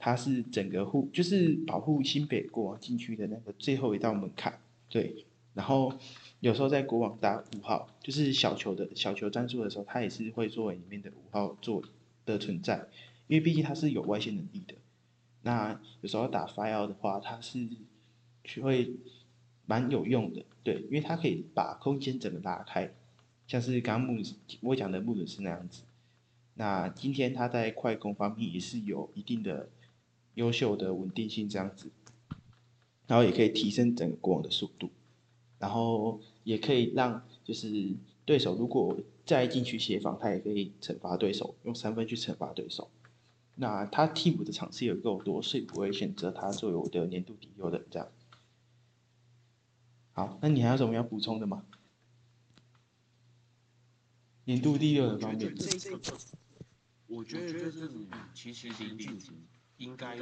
他是整个护，就是保护新北国王禁区的那个最后一道门槛，对。然后有时候在国王打五号，就是小球的小球战术的时候，他也是会作为里面的五号做的存在，因为毕竟他是有外线能力的。那有时候打 fire 的话，他是去会蛮有用的，对，因为他可以把空间整个拉开。像是刚刚穆我讲的穆鲁斯那样子，那今天他在快攻方面也是有一定的优秀的稳定性这样子，然后也可以提升整个过网的速度，然后也可以让就是对手如果再进去协防，他也可以惩罚对手，用三分去惩罚对手。那他替补的场次也够多，所以不会选择他作为我的年度第六的这样。好，那你还有什么要补充的吗？年度第六的方面，我觉得就是其实林俊杰应该，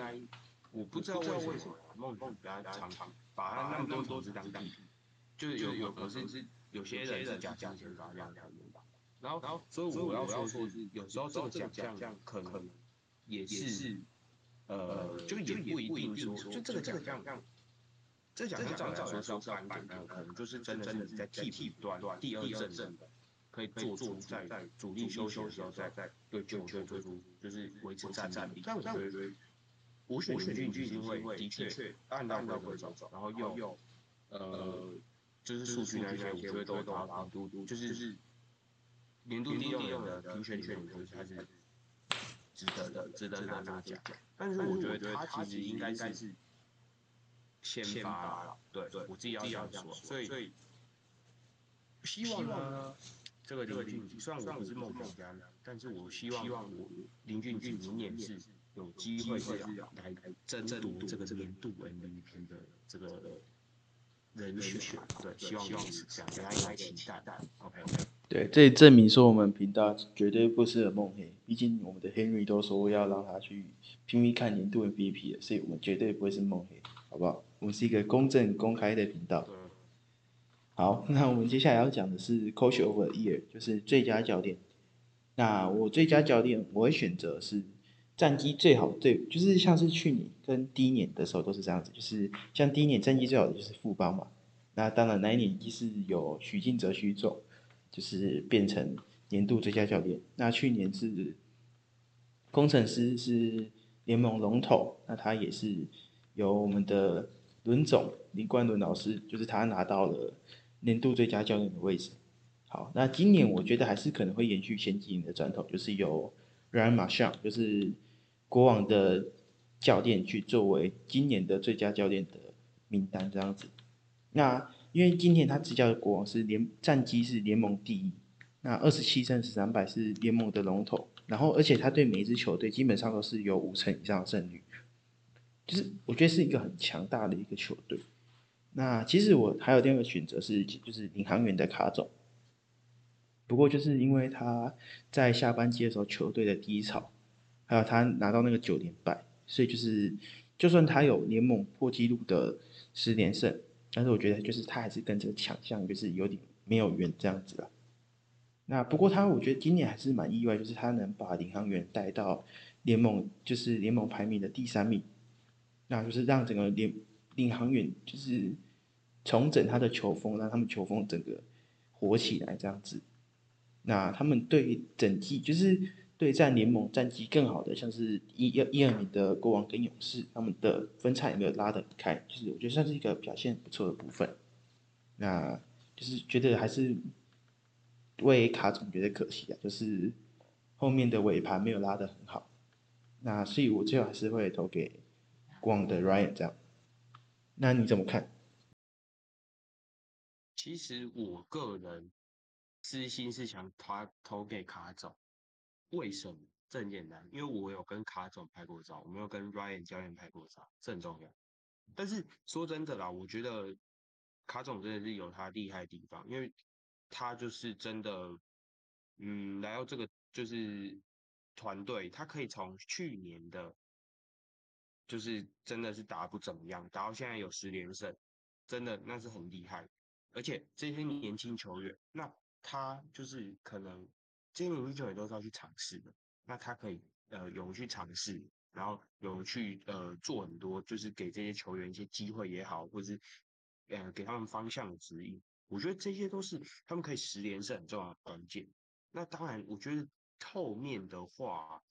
我不知道为什么梦梦比较常把他那么多多子当替补，就是有有可是是有些人是假将先发这样子吧。然后然后所以我要说是有时候这个奖项可能也是呃就也不一定说就这个奖项，这奖项照来说是要颁的，可能就是真的是在替补端第二阵的。可以做出在主力休息的时候，在在对球队做出就是维持战战力。但我觉得，我选林俊是因为的确按照规则走，然后又呃，就是数据那些，我觉得都都就是年度第六的评选里面，我觉得他是值得的，值得拿拿奖。但是我觉得他其实应该是先发了，对我自己要这样说，所以希望呢。这个林俊杰虽然我不是梦想家，但是我希望我林俊俊明年是有机会是来争夺这个年度 MVP 的这个人选。对，希望这样大家期待。OK。对，这证明说我们频道绝对不适合梦黑，毕竟我们的 Henry 都说要让他去拼命看年度 MVP 的，所以我们绝对不会是梦黑，好不好？我们是一个公正公开的频道。好，那我们接下来要讲的是 Coach of the Year，就是最佳教练。那我最佳教练，我会选择是战绩最好，最就是像是去年跟第一年的时候都是这样子，就是像第一年战绩最好的就是富邦嘛。那当然那一年一是有许晋哲许总，就是变成年度最佳教练。那去年是工程师是联盟龙头，那他也是由我们的轮总林冠伦老师，就是他拿到了。年度最佳教练的位置，好，那今年我觉得还是可能会延续前几年的传统，就是由 Ryan m a s h a n 就是国王的教练去作为今年的最佳教练的名单这样子。那因为今年他执教的国王是联战绩是联盟第一，那二十七胜十三败是联盟的龙头，然后而且他对每一支球队基本上都是有五成以上的胜率，就是我觉得是一个很强大的一个球队。那其实我还有第二个选择是，就是领航员的卡总。不过就是因为他在下半季的时候球队的低潮，还有他拿到那个九连败，所以就是就算他有联盟破纪录的十连胜，但是我觉得就是他还是跟这个强项就是有点没有缘这样子了。那不过他我觉得今年还是蛮意外，就是他能把领航员带到联盟就是联盟排名的第三名，那就是让整个领领航员就是重整他的球风，让他们球风整个火起来这样子。那他们对整季就是对战联盟战绩更好的，像是一一一二年的国王跟勇士，他们的分差也没有拉得开，就是我觉得算是一个表现不错的部分。那就是觉得还是为卡总觉得可惜啊，就是后面的尾盘没有拉得很好。那所以我最后还是会投给光的 Ryan 这样。那你怎么看？其实我个人。私心是想他投给卡总，为什么？这很简单，因为我有跟卡总拍过照，我没有跟 Ryan 教练拍过照，这很重要。但是说真的啦，我觉得卡总真的是有他厉害的地方，因为他就是真的，嗯，来到这个就是团队，他可以从去年的，就是真的是打不怎么样，打到现在有十连胜，真的那是很厉害。而且这些年轻球员，那。他就是可能这些年轻球员都是要去尝试的，那他可以呃勇于去尝试，然后有去呃做很多，就是给这些球员一些机会也好，或者是呃给他们方向指引。我觉得这些都是他们可以十连胜很重要的关键。那当然，我觉得后面的话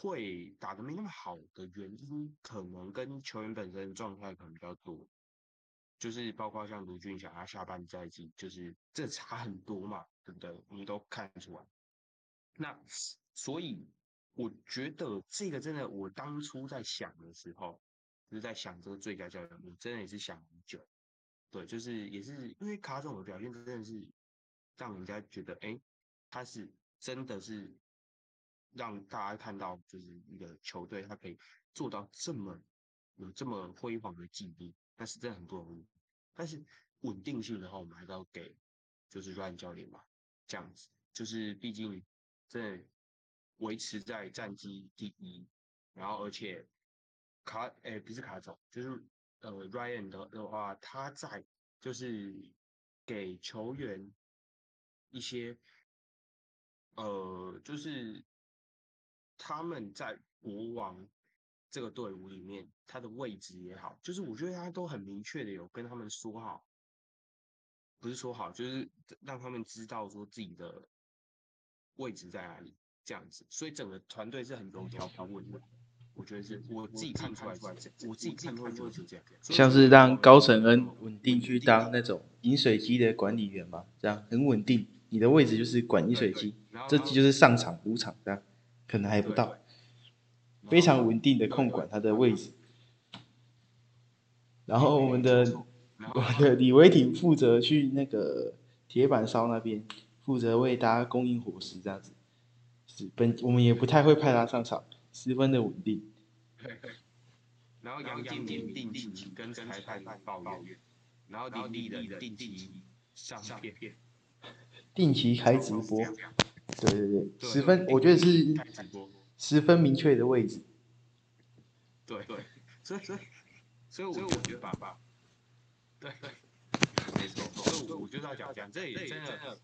会打得没那么好的原因，可能跟球员本身状态可能比较多。就是包括像卢俊祥，他下半赛季就是这差很多嘛，对不对？我们都看出来。那所以我觉得这个真的，我当初在想的时候，就是在想这个最佳教练，我真的也是想很久。对，就是也是因为卡总的表现真的是让人家觉得，哎，他是真的是让大家看到，就是一个球队他可以做到这么有这么辉煌的记录。但是真的很不容易，但是稳定性的话，我们还是要给就是 Ryan 教练嘛，这样子，就是毕竟真的维持在战绩第一，然后而且卡诶不是卡总，就是呃 Ryan 的的话，他在就是给球员一些呃就是他们在国王。这个队伍里面，他的位置也好，就是我觉得他都很明确的有跟他们说好，不是说好，就是让他们知道说自己的位置在哪里，这样子，所以整个团队是很有条不紊的。我觉得是我自己看出来，我自己看出来就是这样。像是让高承恩稳定去当那种饮水机的管理员嘛，这样很稳定，你的位置就是管饮水机，这就是上场五场这样，可能还不到。非常稳定的控管他的位置，然后我们的我的李维挺 负责去那个铁板烧那边，负责为大家供应伙食这样子。是本我们也不太会派他上场，十分的稳定。然后杨敬明定期跟裁判抱怨，然后李立人定期上片，定期开直播。对对对，十分，我觉得是。十分明确的位置，对对，所以所以所以我觉得爸爸，对对，没错，所以我就是要讲讲，这也真的，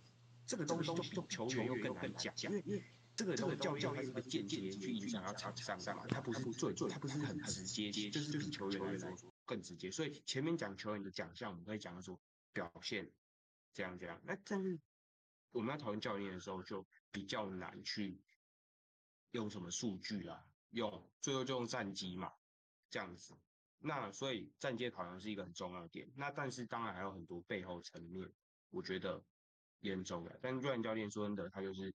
这个东西对球员又更难讲，因为因为这个这个教练他是个间接去影响到场上嘛，他不是最他不是很直接，就是比球员来说更直接，所以前面讲球员的奖项，我们可以讲说表现这样这样，那但是我们要讨论教练的时候，就比较难去。用什么数据啊？用最后就用战绩嘛，这样子。那所以战绩考量是一个很重要的点。那但是当然还有很多背后层面，我觉得严重的。但瑞安教练说真的，他就是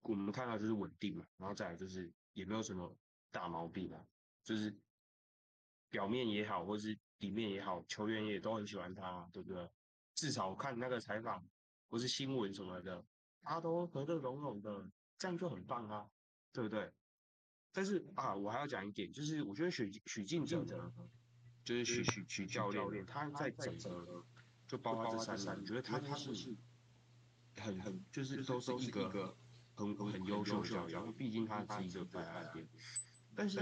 我们看到就是稳定嘛，然后再来就是也没有什么大毛病啊，就是表面也好，或是里面也好，球员也都很喜欢他，对不对？至少看那个采访或是新闻什么的，他都和乐融融的，这样就很棒啊，对不对？但是啊，我还要讲一点，就是我觉得许许晋哲呢，就是许许许教练，他在整个就包括这三人，我觉得他他是很很就是都是一个很很优秀的教练，毕竟他是一个在那边，但是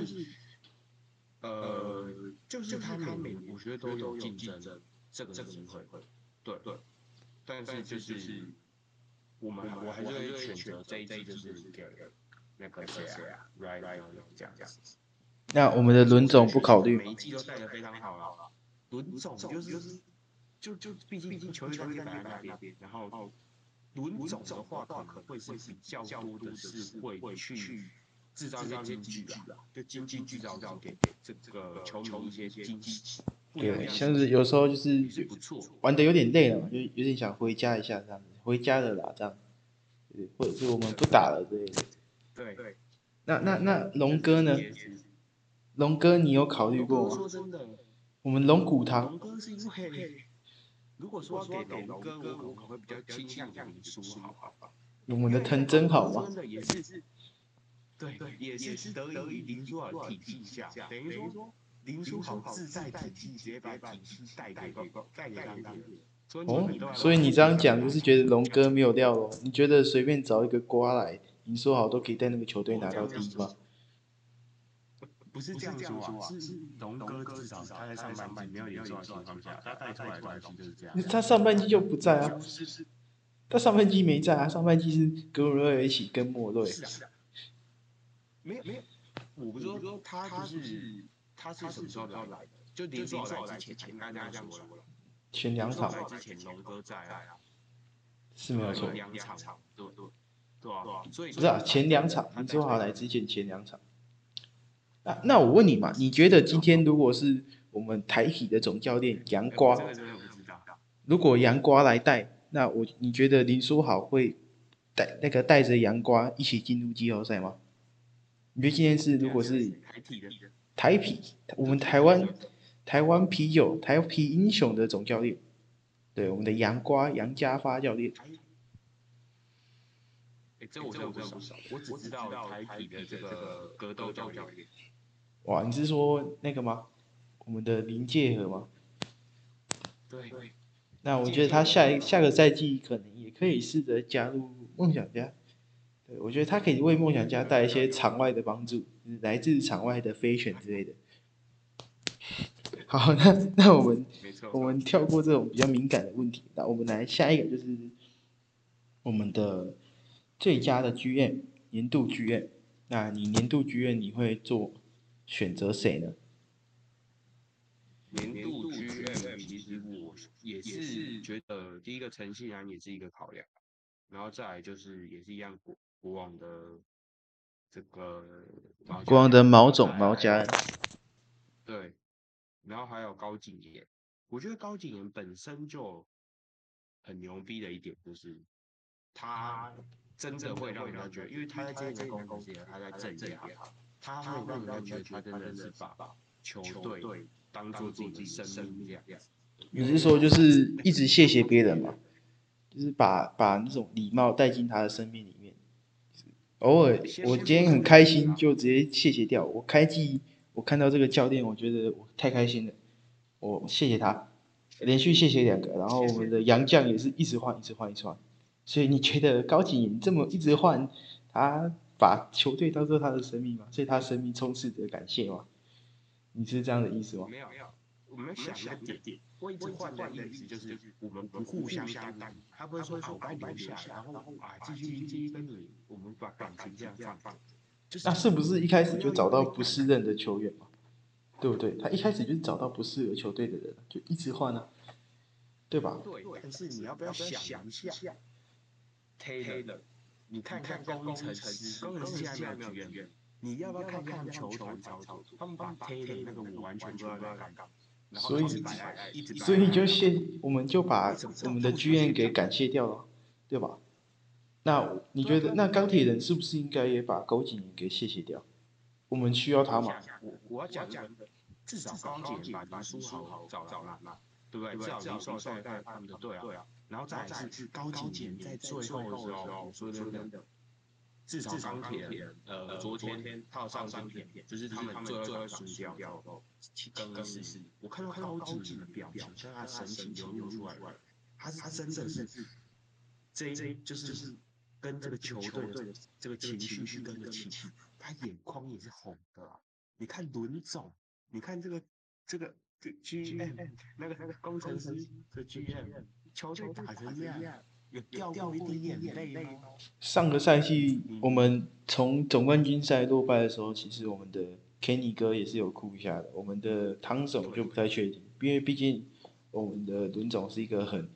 呃，就是他每我觉得都有竞争这个机会，对对，但是就是我们我还是会选择这一季就是给。那个谁啊，Right，这样这样。那我们的轮总不考虑每一季都带的非常好了。轮总就是就就毕竟毕竟球队在那边，然后轮总的话可能会是比较多的是会去制造一些经济啊，就经济制造给这个球迷一些经济。对，像是有时候就是玩的有点累了嘛，就有点想回家一下这样子，回家了啦这样，或者是我们不打了之类的。对，那那那龙哥呢？龙哥，你有考虑过吗？说真的，我们龙骨堂。龙哥是因为，如果说给龙哥，我可能会比较倾向林书豪。我们的藤真好吗？真的也是，对，也是得益林书豪体系下，等于说林书豪自在体系，直接把体系带给带。哦，所以你这样讲就是觉得龙哥没有料喽？你觉得随便找一个瓜来？你说好都可以带那个球队拿到第一吗？不是这样说啊，是龙哥至少他在上半季没有严重的情况下，他带出来的东西就是这样。他上半季就不在啊，他上半季没在啊，上半季是跟莫瑞一起跟莫瑞。没有没有，我不是说他不是他是什么时候来的？就林书豪来之前，前大家这样说了。前两场之前龙哥在啊，是没有错。两场，对对。对啊，所以不是啊，前两场你说好来之前前两场，那那我问你嘛，你觉得今天如果是我们台体的总教练杨瓜，如果杨瓜来带，那我你觉得林书豪会带那个带着杨瓜一起进入季后赛吗？你觉得今天是如果是台体的台体，我们台湾台湾啤酒台啤英雄的总教练，对我们的杨瓜杨家发教练。这我真的不少，我只知道台体的这个格斗教练。哇，你是说那个吗？我们的林介和吗？对。那我觉得他下一下个赛季可能也可以试着加入梦想家。对，我觉得他可以为梦想家带一些场外的帮助，来自场外的飞选之类的。好，那那我们我们跳过这种比较敏感的问题，那我们来下一个就是我们的。最佳的剧院，年度剧院，那你年度剧院你会做选择谁呢？年度剧院其实我也是觉得第一个陈信然也是一个考量，然后再来就是也是一样国国王的这个国王的毛总毛家，对，然后还有高景言，我觉得高景言本身就很牛逼的一点就是他。真的会让人家觉得，因为他在这个公司，他在正业，他会让人家觉得他真的是把球队当做自己生命一样。你是说就是一直谢谢别人嘛？就是把把那种礼貌带进他的生命里面。偶尔我今天很开心，就直接谢谢掉。我开季我看到这个教练，我觉得我太开心了，我谢谢他，连续谢谢两个。然后我们的杨将也是一直换，一直换，一直换。所以你觉得高景言这么一直换，他把球队当做他的生命吗？所以他生命充斥着感谢吗？你是这样的意思吗？没有，我们想一点点，一直换的意思就是我们不互相担当。他不会说好该留下，然后啊继续继续跟你，我们把感情这样放放。那是不是一开始就找到不适任的球员嘛？对不对？他一开始就是找到不适合球队的人，就一直换啊，对吧？对，但是你要不要想一下？Taylor，你看看工程师，工程师现在没有剧院，你要不要看看球团操作？他们把 Taylor 那个我完全不知道在干嘛，所以所以就谢，我们就把我们的剧院给感谢掉了。对吧？那你觉得，那钢铁人是不是应该也把高景言给谢谢掉？我们需要他吗？我我要讲的，至少钢铁把林书豪找来嘛，对不对？至少林书豪带他们的队啊，然后再是高景言在最后的时候，我说真的，至少钢铁人，呃，昨天套上钢铁，就是他们最后输掉之后，更衣室，我看到高景言的表情，像他神情流露出来，他是真的是，这这就是跟这个球队的这个情绪跟着起伏。他眼眶也是红的，你看轮总，你看这个这个 G M 那个那个工程师的 G M 球队打成这样，有掉过一滴眼泪吗？上个赛季我们从总冠军赛落败的时候，其实我们的 Kenny 哥也是有哭一下的。我们的汤总就不太确定，因为毕竟我们的轮总是一个很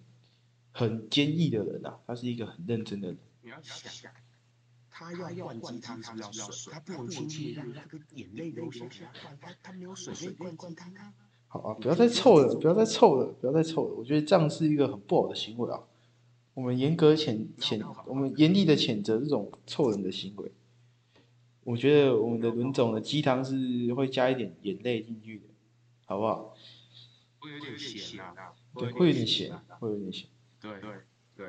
很坚毅的人啊，他是一个很认真的人。你要想。他要灌鸡汤是不是要水？他不能轻易让那个眼泪流下去。他他没有水可以灌鸡汤啊！好啊，不要再臭了，不要再臭了，不要再臭了！我觉得这样是一个很不好的行为啊。我们严格谴谴，我们严厉的谴责这种臭人的行为。我觉得我们的轮总的鸡汤是会加一点眼泪进去的，好不好？会有点咸啊。对，会有点咸，会有点咸。对对。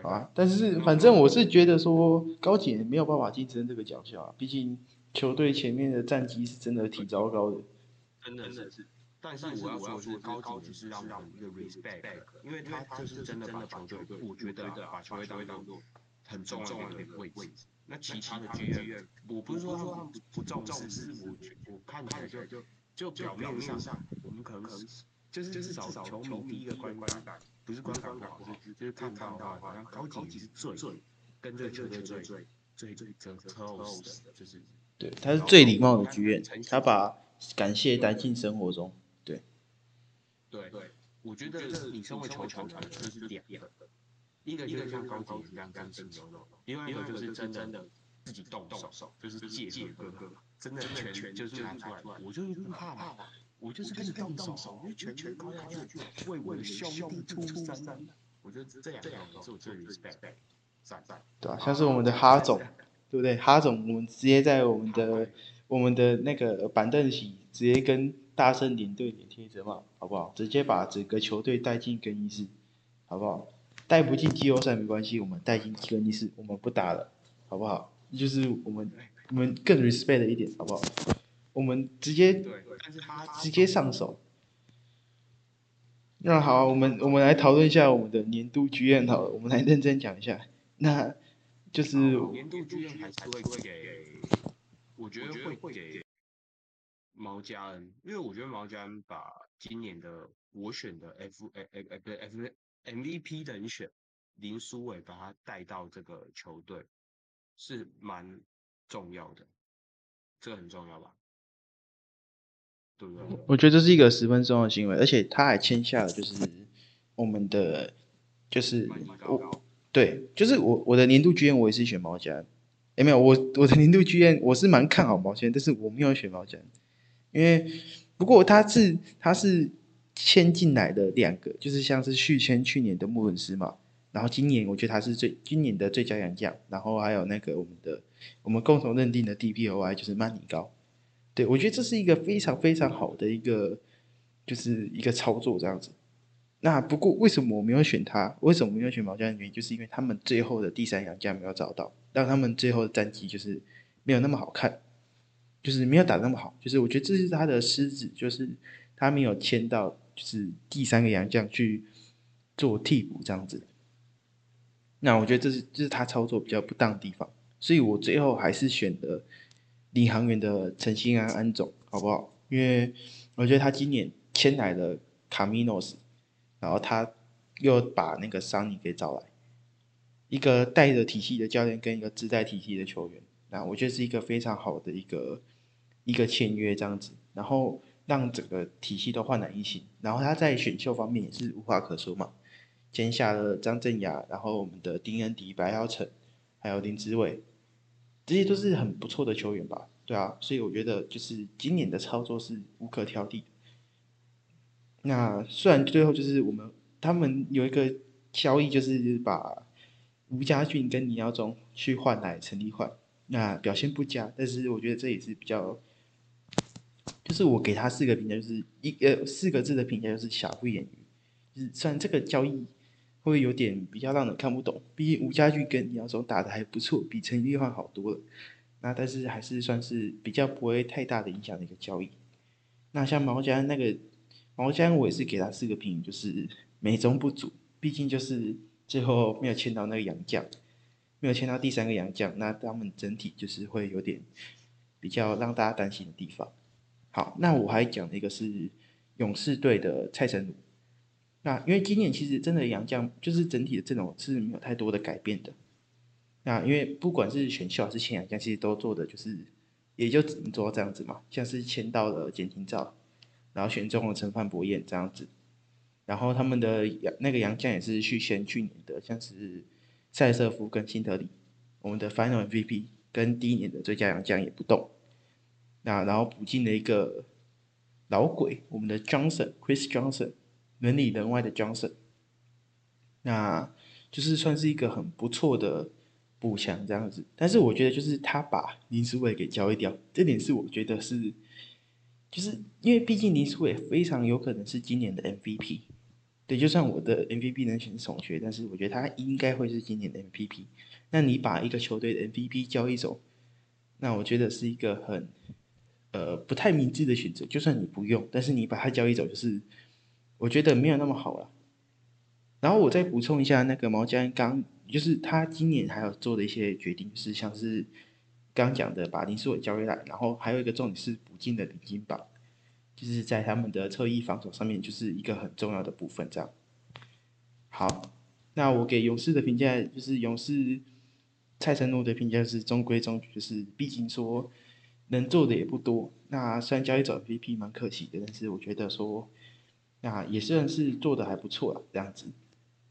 啊，但是反正我是觉得说高姐没有办法竞争这个奖项，毕竟球队前面的战绩是真的挺糟糕的。真的是，但是我要说是高姐是让人一个 respect，因为他就是真的把球队，我觉得把球队当做很重要的一个位置。那其他的剧院，我不是说他们不重视，我我看起来就就就表面上，我们可能就是至少球迷第一个观感。不是观感好，是就是看到的话，好像高级是最跟这个球队最最最最 close 的，就是对，他是最礼貌的剧院，他把感谢带进生活中，对，对对，我觉得你身为球球团就是两个，一个就是像高级一样干净牛肉，另外一个就是真的自己动手，就是借借哥哥，真的全就是拿出来，我就不怕嘛。我就是跟你动手，我全全高下去为我的兄弟出声。我觉得这两个是我最 respect，赞赞。对啊，像是我们的哈总，对不对？哈总，我们直接在我们的我们的那个板凳席直接跟大圣领队脸贴着嘛，好不好？直接把整个球队带进更衣室，好不好？带不进季后赛没关系，我们带进更衣室，我们不打了，好不好？就是我们我们更 respect 一点，好不好？我们直接但是他直接上手。那好，我们我们来讨论一下我们的年度剧院好了，我们来认真讲一下。那就是年度剧院还是会给，我觉得会给毛家恩，因为我觉得毛家恩把今年的我选的 F 诶诶诶不对 F MVP 人选林书伟把他带到这个球队是蛮重要的，这个很重要吧。对我觉得这是一个十分重要的行为，而且他还签下了，就是我们的，就是我，对，就是我我的年度剧院我也是选毛家，哎没有，我我的年度剧院我是蛮看好毛家，但是我没有选毛家，因为不过他是他是签进来的两个，就是像是续签去年的穆伦斯嘛，然后今年我觉得他是最今年的最佳洋将，然后还有那个我们的我们共同认定的 DPOI 就是曼尼高。对，我觉得这是一个非常非常好的一个，就是一个操作这样子。那不过为什么我没有选他？为什么没有选毛家的原因，就是因为他们最后的第三洋将没有找到，让他们最后的战绩就是没有那么好看，就是没有打那么好。就是我觉得这是他的失职，就是他没有签到，就是第三个洋将去做替补这样子。那我觉得这是这是他操作比较不当的地方，所以我最后还是选的。领航员的陈兴安安总，好不好？因为我觉得他今年签来了卡米诺斯，然后他又把那个桑尼给找来，一个带着体系的教练跟一个自带体系的球员，那我觉得是一个非常好的一个一个签约这样子，然后让整个体系都焕然一新。然后他在选秀方面也是无话可说嘛，签下了张镇雅，然后我们的丁恩迪、白耀成，还有林志伟。这些都是很不错的球员吧，对啊，所以我觉得就是今年的操作是无可挑剔的。那虽然最后就是我们他们有一个交易，就是把吴家俊跟倪耀忠去换来陈立焕，那表现不佳，但是我觉得这也是比较，就是我给他四个评价，就是一呃四个字的评价就是瑕不掩瑜，就是虽然这个交易会有点比较让人看不懂，毕竟吴家俊跟倪耀中打的还不错，比陈立焕好多了，那但是还是算是比较不会太大的影响的一个交易。那像毛家那个毛家，我也是给他四个评，就是美中不足，毕竟就是最后没有签到那个洋将，没有签到第三个洋将，那他们整体就是会有点比较让大家担心的地方。好，那我还讲了一个是勇士队的蔡成儒，那因为今年其实真的洋将就是整体的阵容是没有太多的改变的。那因为不管是选秀还是签洋将，其实都做的就是。也就只能做到这样子嘛，像是签到了简廷照，然后选中了陈范博彦这样子，然后他们的杨那个杨将也是续签去年的，像是塞瑟夫跟辛德里，我们的 Final MVP 跟第一年的最佳杨将也不动，那然后补进了一个老鬼，我们的 Johnson Chris Johnson，人里人外的 Johnson，那就是算是一个很不错的。补强这样子，但是我觉得就是他把林书伟给交易掉，这点是我觉得是，就是因为毕竟林书伟非常有可能是今年的 MVP，对，就算我的 MVP 能选孔雀，但是我觉得他应该会是今年的 MVP。那你把一个球队的 MVP 交易走，那我觉得是一个很呃不太明智的选择。就算你不用，但是你把他交易走，就是我觉得没有那么好了。然后我再补充一下，那个毛家刚。就是他今年还有做的一些决定，是像是刚讲的把林书伟交回来，然后还有一个重点是补进的领金榜，就是在他们的侧翼防守上面就是一个很重要的部分。这样，好，那我给勇士的评价就是勇士蔡成诺的评价是中规中矩，就是毕竟说能做的也不多。那虽然交易者 VP 蛮可惜的，但是我觉得说那也算是做的还不错了。这样子，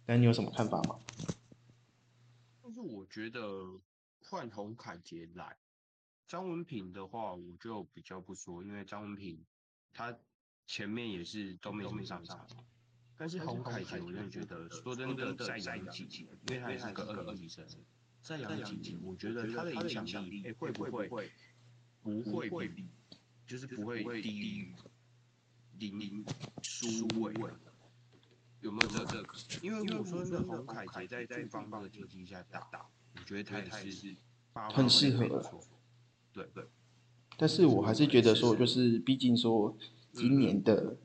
那你有什么看法吗？但是我觉得换洪凯杰来，张文平的话我就比较不说，因为张文平他前面也是都没上场。但是洪凯杰，我真的觉得说真的再养几年，因为他也是个二级生，再养几年，我觉得他的影响力会不会不会比，就是不会低于林书伟。有没有这个？因为我说那洪凯杰在在方方的体系下打，我觉得他也是很适合。对对。但是我还是觉得说，就是毕竟说今年的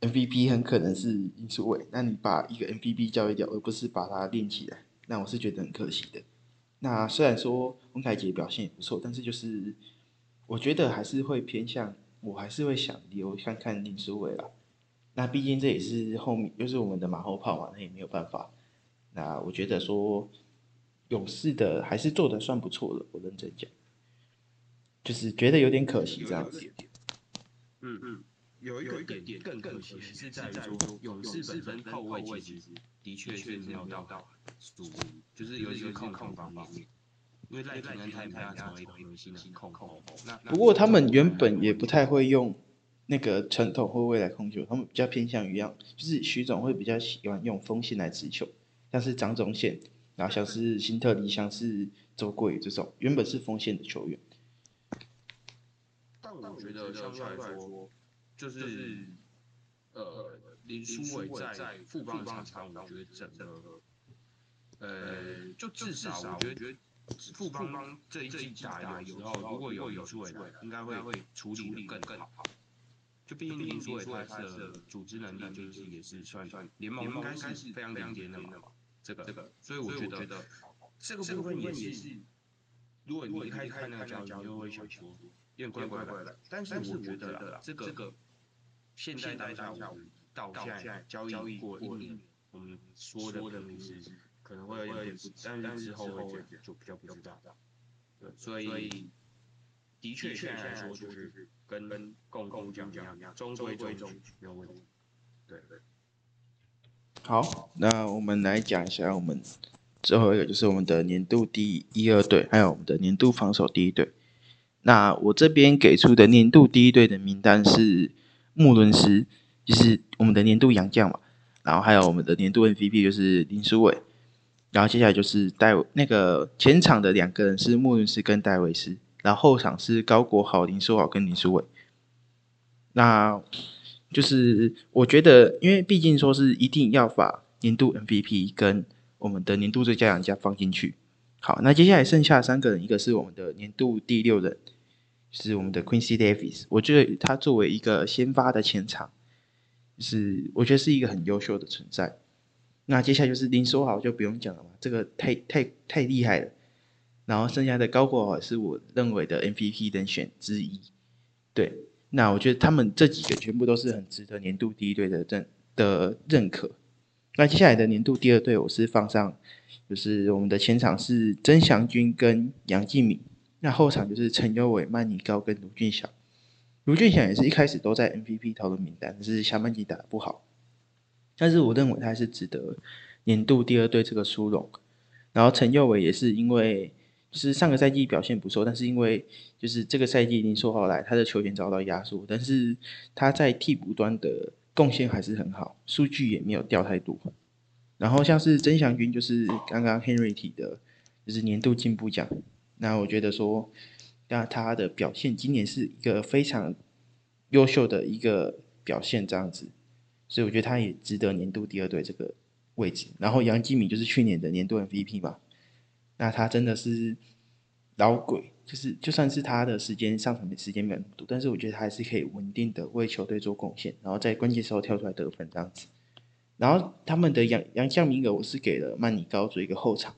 MVP 很可能是林书伟，那你把一个 MVP 交易掉，而不是把它练起来，那我是觉得很可惜的。那虽然说洪凯杰表现也不错，但是就是我觉得还是会偏向，我还是会想留看看林书伟啦。那毕竟这也是后面又是我们的马后炮嘛，那也没有办法。那我觉得说勇士的还是做的算不错的，我认真讲，就是觉得有点可惜这样子。嗯嗯，有一个点更可惜是在于说勇士本身后卫其实的确是没有到属于，就是有一个控控方面，因为赖廷恩他他成为一个核心的控控。那不过他们原本也不太会用。那个传统或未来控球，他们比较偏向于样，就是徐总会比较喜欢用锋线来持球，像是张忠宪，然后像是辛特利，像是周桂这种，原本是锋线的球员。但我觉得相对来说，就是呃林书伟在副帮场上，我觉得整个，呃，就至少我觉得副帮这一季打有时候如果有林书伟来，应该会处理的更好。就毕竟林书伟他的组织能力就是也是算算联盟应该是非常顶尖的嘛，这个这个，所以我觉得这个部分也是，如果你一开始看那个交易，你就会想说有点怪怪的。但是我觉得这个现在当下到现在交易过一年，我们说的可能是可能会有点不，但是之后会就比较不知道。对，所以。的确，现在来说就是跟跟共共讲讲中规中矩没有问题。对对。好，那我们来讲一下我们最后一个，就是我们的年度第一二队，还有我们的年度防守第一队。那我这边给出的年度第一队的名单是穆伦斯，就是我们的年度洋将嘛。然后还有我们的年度 MVP 就是林书伟。然后接下来就是戴那个前场的两个人是莫伦斯跟戴维斯，然后后场是高国豪、林书豪跟林书伟。那就是我觉得，因为毕竟说是一定要把年度 MVP 跟我们的年度最佳洋将放进去。好，那接下来剩下三个人，一个是我们的年度第六人，是我们的 Quincy Davis。我觉得他作为一个先发的前场，是我觉得是一个很优秀的存在。那接下来就是林书豪就不用讲了嘛，这个太太太厉害了。然后剩下的高国豪是我认为的 MVP 人选之一。对，那我觉得他们这几个全部都是很值得年度第一队的认的认可。那接下来的年度第二队，我是放上，就是我们的前场是曾祥军跟杨敬敏，那后场就是陈优伟、曼尼高跟卢俊祥。卢俊祥也是一开始都在 MVP 讨论名单，只是下半季打得不好。但是我认为他是值得年度第二队这个殊荣。然后陈佑伟也是因为就是上个赛季表现不错，但是因为就是这个赛季已经说好来，他的球员遭到压缩，但是他在替补端的。贡献还是很好，数据也没有掉太多。然后像是曾祥军，就是刚刚 Henry 提的，就是年度进步奖。那我觉得说，那他的表现今年是一个非常优秀的一个表现，这样子，所以我觉得他也值得年度第二队这个位置。然后杨基米就是去年的年度 MVP 嘛，那他真的是老鬼。就是就算是他的时间上场的时间没有那么多，但是我觉得他还是可以稳定的为球队做贡献，然后在关键时候跳出来得分这样子。然后他们的杨杨将名额我是给了曼尼高做一个后场，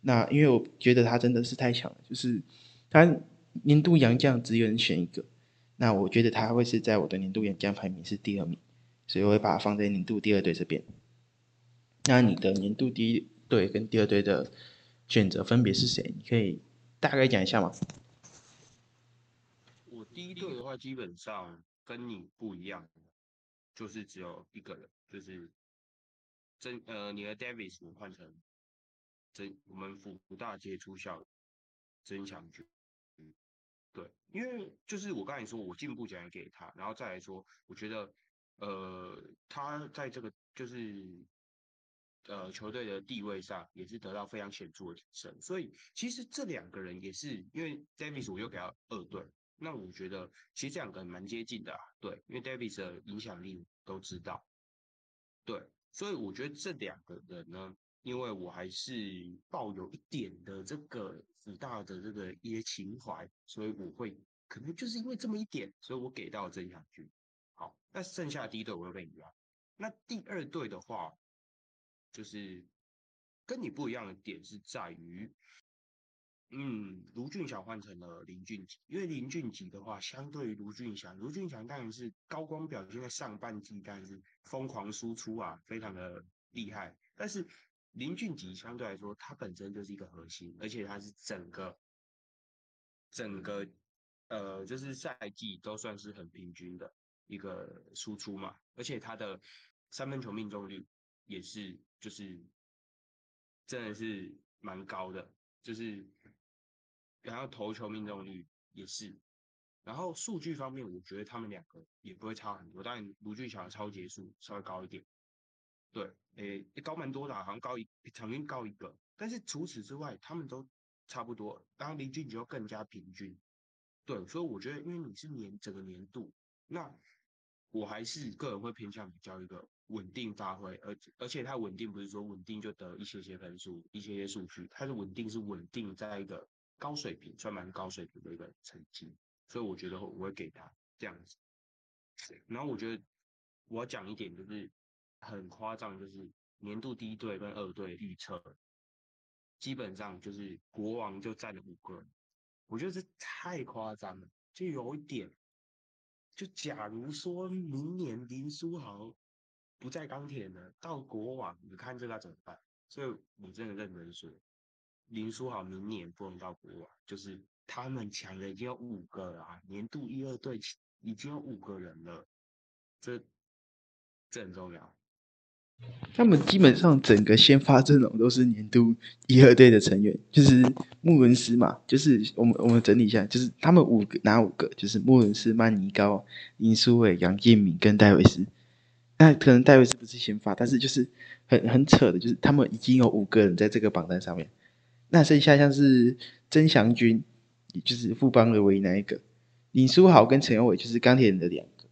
那因为我觉得他真的是太强了，就是他年度杨将只有人选一个，那我觉得他会是在我的年度杨将排名是第二名，所以我会把它放在年度第二队这边。那你的年度第一队跟第二队的选择分别是谁？你可以。大概讲一下吗。我第一队的话，基本上跟你不一样，就是只有一个人，就是曾呃，你的 Davis 换成曾我们福大街出校曾强军。嗯，对，因为就是我刚才说，我进步奖也给他，然后再来说，我觉得呃，他在这个就是。呃，球队的地位上也是得到非常显著的提升，所以其实这两个人也是因为 Davis 我又给他二队，那我觉得其实这两个人蛮接近的啊，对，因为 Davis 的影响力都知道，对，所以我觉得这两个人呢，因为我还是抱有一点的这个福大的这个一些情怀，所以我会可能就是因为这么一点，所以我给到曾祥军。好，那剩下第一队我又被你了，那第二队的话。就是跟你不一样的点是在于，嗯，卢俊祥换成了林俊杰，因为林俊杰的话，相对于卢俊祥，卢俊祥当然是高光表现在上半季，但是疯狂输出啊，非常的厉害。但是林俊杰相对来说，他本身就是一个核心，而且他是整个整个呃，就是赛季都算是很平均的一个输出嘛，而且他的三分球命中率也是。就是真的是蛮高的，就是然后投球命中率也是，然后数据方面，我觉得他们两个也不会差很多，但卢俊祥的超节数稍微高一点，对，诶，高蛮多的，好像高一，场均高一个，但是除此之外，他们都差不多，当然林俊杰更加平均，对，所以我觉得，因为你是年整个年度，那我还是个人会偏向比较一个。稳定发挥，而而且它稳定不是说稳定就得一些些分数、一些些数据，它的稳定是稳定在一个高水平，算蛮高水平的一个成绩，所以我觉得我会给他这样子。然后我觉得我要讲一点就是很夸张，就是年度第一队跟二队预测，基本上就是国王就占了五个，我觉得这太夸张了，就有一点，就假如说明年林书豪。不在钢铁呢，到国网，你看这该怎么办？所以我真的认真说，林书豪明年不能到国王，就是他们抢的已经有五个了啊，年度一二队已经有五个人了，这这很重要。他们基本上整个先发阵容都是年度一二队的成员，就是穆伦斯嘛，就是我们我们整理一下，就是他们五个哪五个？就是穆伦斯、曼尼高、林书伟、杨建敏跟戴维斯。那可能戴维斯不是先发，但是就是很很扯的，就是他们已经有五个人在这个榜单上面，那剩下像是曾祥军，也就是富邦的唯一那一个，林书豪跟陈友伟就是钢铁人的两个，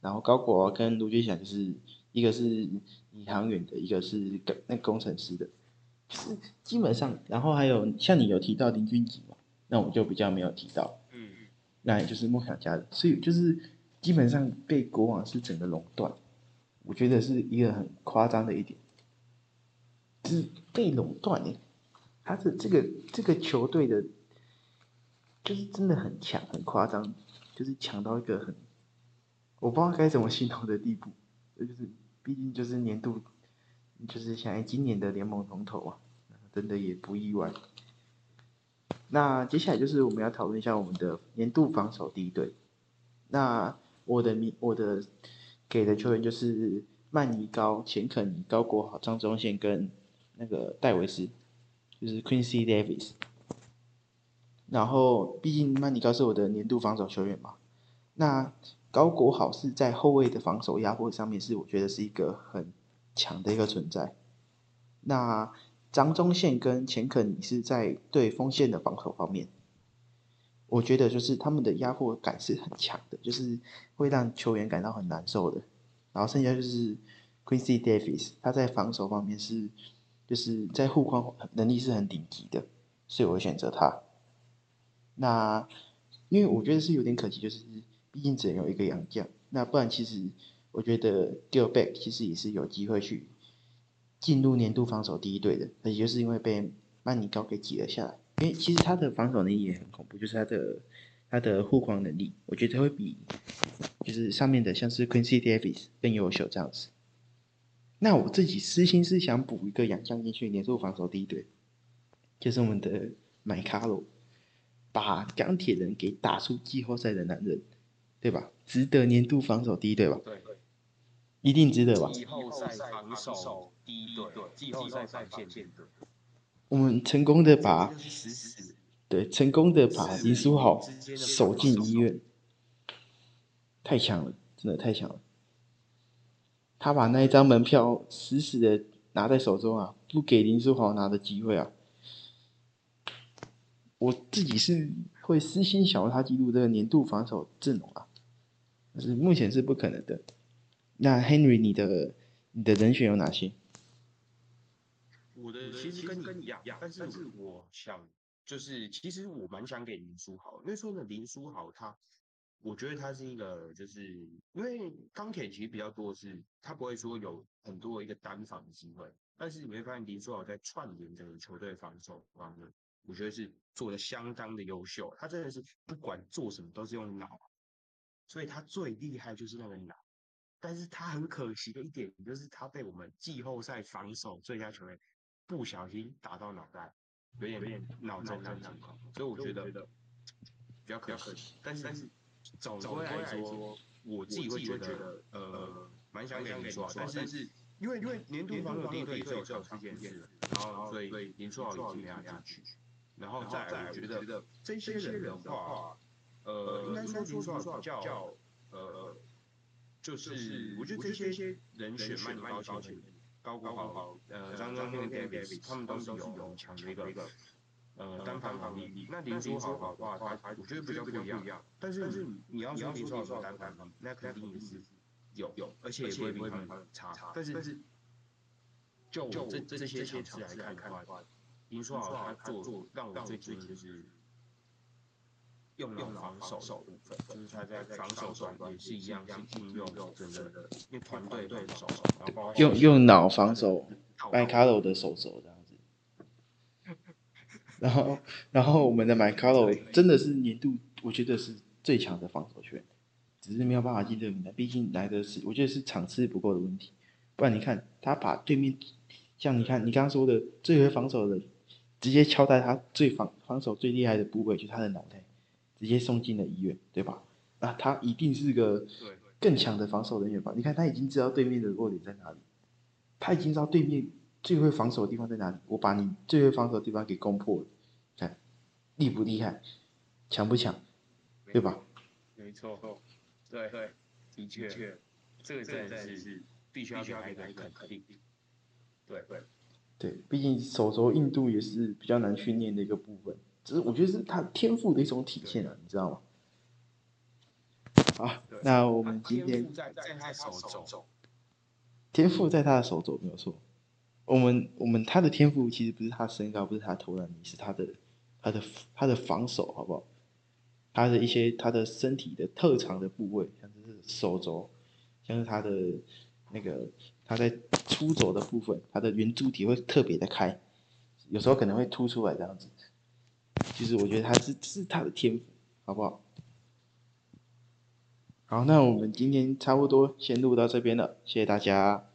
然后高国跟卢俊祥就是一个是宇航员的，一个是工那工程师的，就是基本上，然后还有像你有提到林俊杰嘛，那我就比较没有提到，嗯，那也就是梦想家的，所以就是基本上被国王是整个垄断，我觉得是一个很夸张的一点，就是被垄断诶，他的这个这个球队的，就是真的很强，很夸张，就是强到一个很，我不知道该怎么形容的地步，就是毕竟就是年度，就是想今年的联盟龙头啊，真的也不意外。那接下来就是我们要讨论一下我们的年度防守第一队。那我的名，我的给的球员就是曼尼高、钱肯尼、高国豪、张忠宪跟那个戴维斯，就是 Quincy Davis。然后，毕竟曼尼高是我的年度防守球员嘛，那高国豪是在后卫的防守压迫上面是我觉得是一个很强的一个存在。那张忠宪跟钱肯尼是在对锋线的防守方面，我觉得就是他们的压迫感是很强的，就是会让球员感到很难受的。然后剩下就是 Quincy Davis，他在防守方面是就是在护框能力是很顶级的，所以我选择他。那因为我觉得是有点可惜，就是毕竟只能有一个洋将，那不然其实我觉得 Gilback 其实也是有机会去。进入年度防守第一队的，那也就是因为被曼尼高给挤了下来。因为其实他的防守能力也很恐怖，就是他的他的护框能力，我觉得会比就是上面的像是 Quincy Davis 更优秀这样子。那我自己私心是想补一个洋将进去年度防守第一队，就是我们的麦卡罗，把钢铁人给打出季后赛的男人，对吧？值得年度防守第一队吧？对，一定值得吧？季后赛防守第一队，季后赛防线队，我们成功的把对成功的把林书豪守进医院，太强了，真的太强了。他把那一张门票死死的拿在手中啊，不给林书豪拿的机会啊。我自己是会私心想要他记录这个年度防守阵容啊，但是目前是不可能的。那 Henry，你的你的人选有哪些？我的其实跟你一样，但是我想就是其实我蛮想给林书豪，因为说呢，林书豪他，我觉得他是一个就是因为钢铁其实比较多是，他不会说有很多一个单防的机会，但是你会发现林书豪在串联整个球队防守方面，我觉得是做的相当的优秀，他真的是不管做什么都是用脑，所以他最厉害就是那个脑。但是他很可惜的一点，就是他被我们季后赛防守最佳球员不小心打到脑袋，有点脑震荡情况，所以我觉得比较可惜。但是但是总的来说，我自己会觉得呃蛮想给林书豪，但是因为因为年度防守第一队只有这件事，然后所以林书豪已经没有进去。然后再来，我觉得这些人的话，呃，应该说林书豪比较呃。就是我觉得这些人选曼尼高、高前、高国豪、呃张忠宪、Davis，他们都是有很强的一个呃单防能力。那林书豪的话，他我觉得比较不一样。但是但是你要说林书豪有单防能力，那肯定也是有有，而且也不会比他们差。但是但是就这这些场次来看的话，林书豪他做让我最最就是。用用防守部分，就是他在防守端也是一样，是应用真的，因为团队对手，然后用用脑防守，麦卡罗的手手这样子。然后然后我们的麦卡罗真的是年度，我觉得是最强的防守球员，只是没有办法进这个名单，毕竟来的是我觉得是场次不够的问题。不然你看他把对面，像你看你刚刚说的最会防守的，直接敲在他最防防守最厉害的部位，就是他的脑袋。直接送进了医院，对吧？那他一定是个更强的防守人员吧？你看他已经知道对面的弱点在哪里，他已经知道对面最会防守的地方在哪里。我把你最会防守的地方给攻破了，看厉不厉害，强不强，对吧？没错，对对，的确，这个真的是必须要给他一个肯定。对对，对，毕竟手肘硬度也是比较难训练的一个部分，只是我觉得是他天赋的一种体现啊，你知道吗？好，那我们今天天赋在在他手肘，天赋在他的手肘没有错。我们我们他的天赋其实不是他身高，不是他投篮，是他的他的他的防守，好不好？他的一些他的身体的特长的部位，像是手肘，像是他的那个他在出肘的部分，他的圆柱体会特别的开，有时候可能会凸出来这样子。其实我觉得他是是他的天赋，好不好？好，那我们今天差不多先录到这边了，谢谢大家。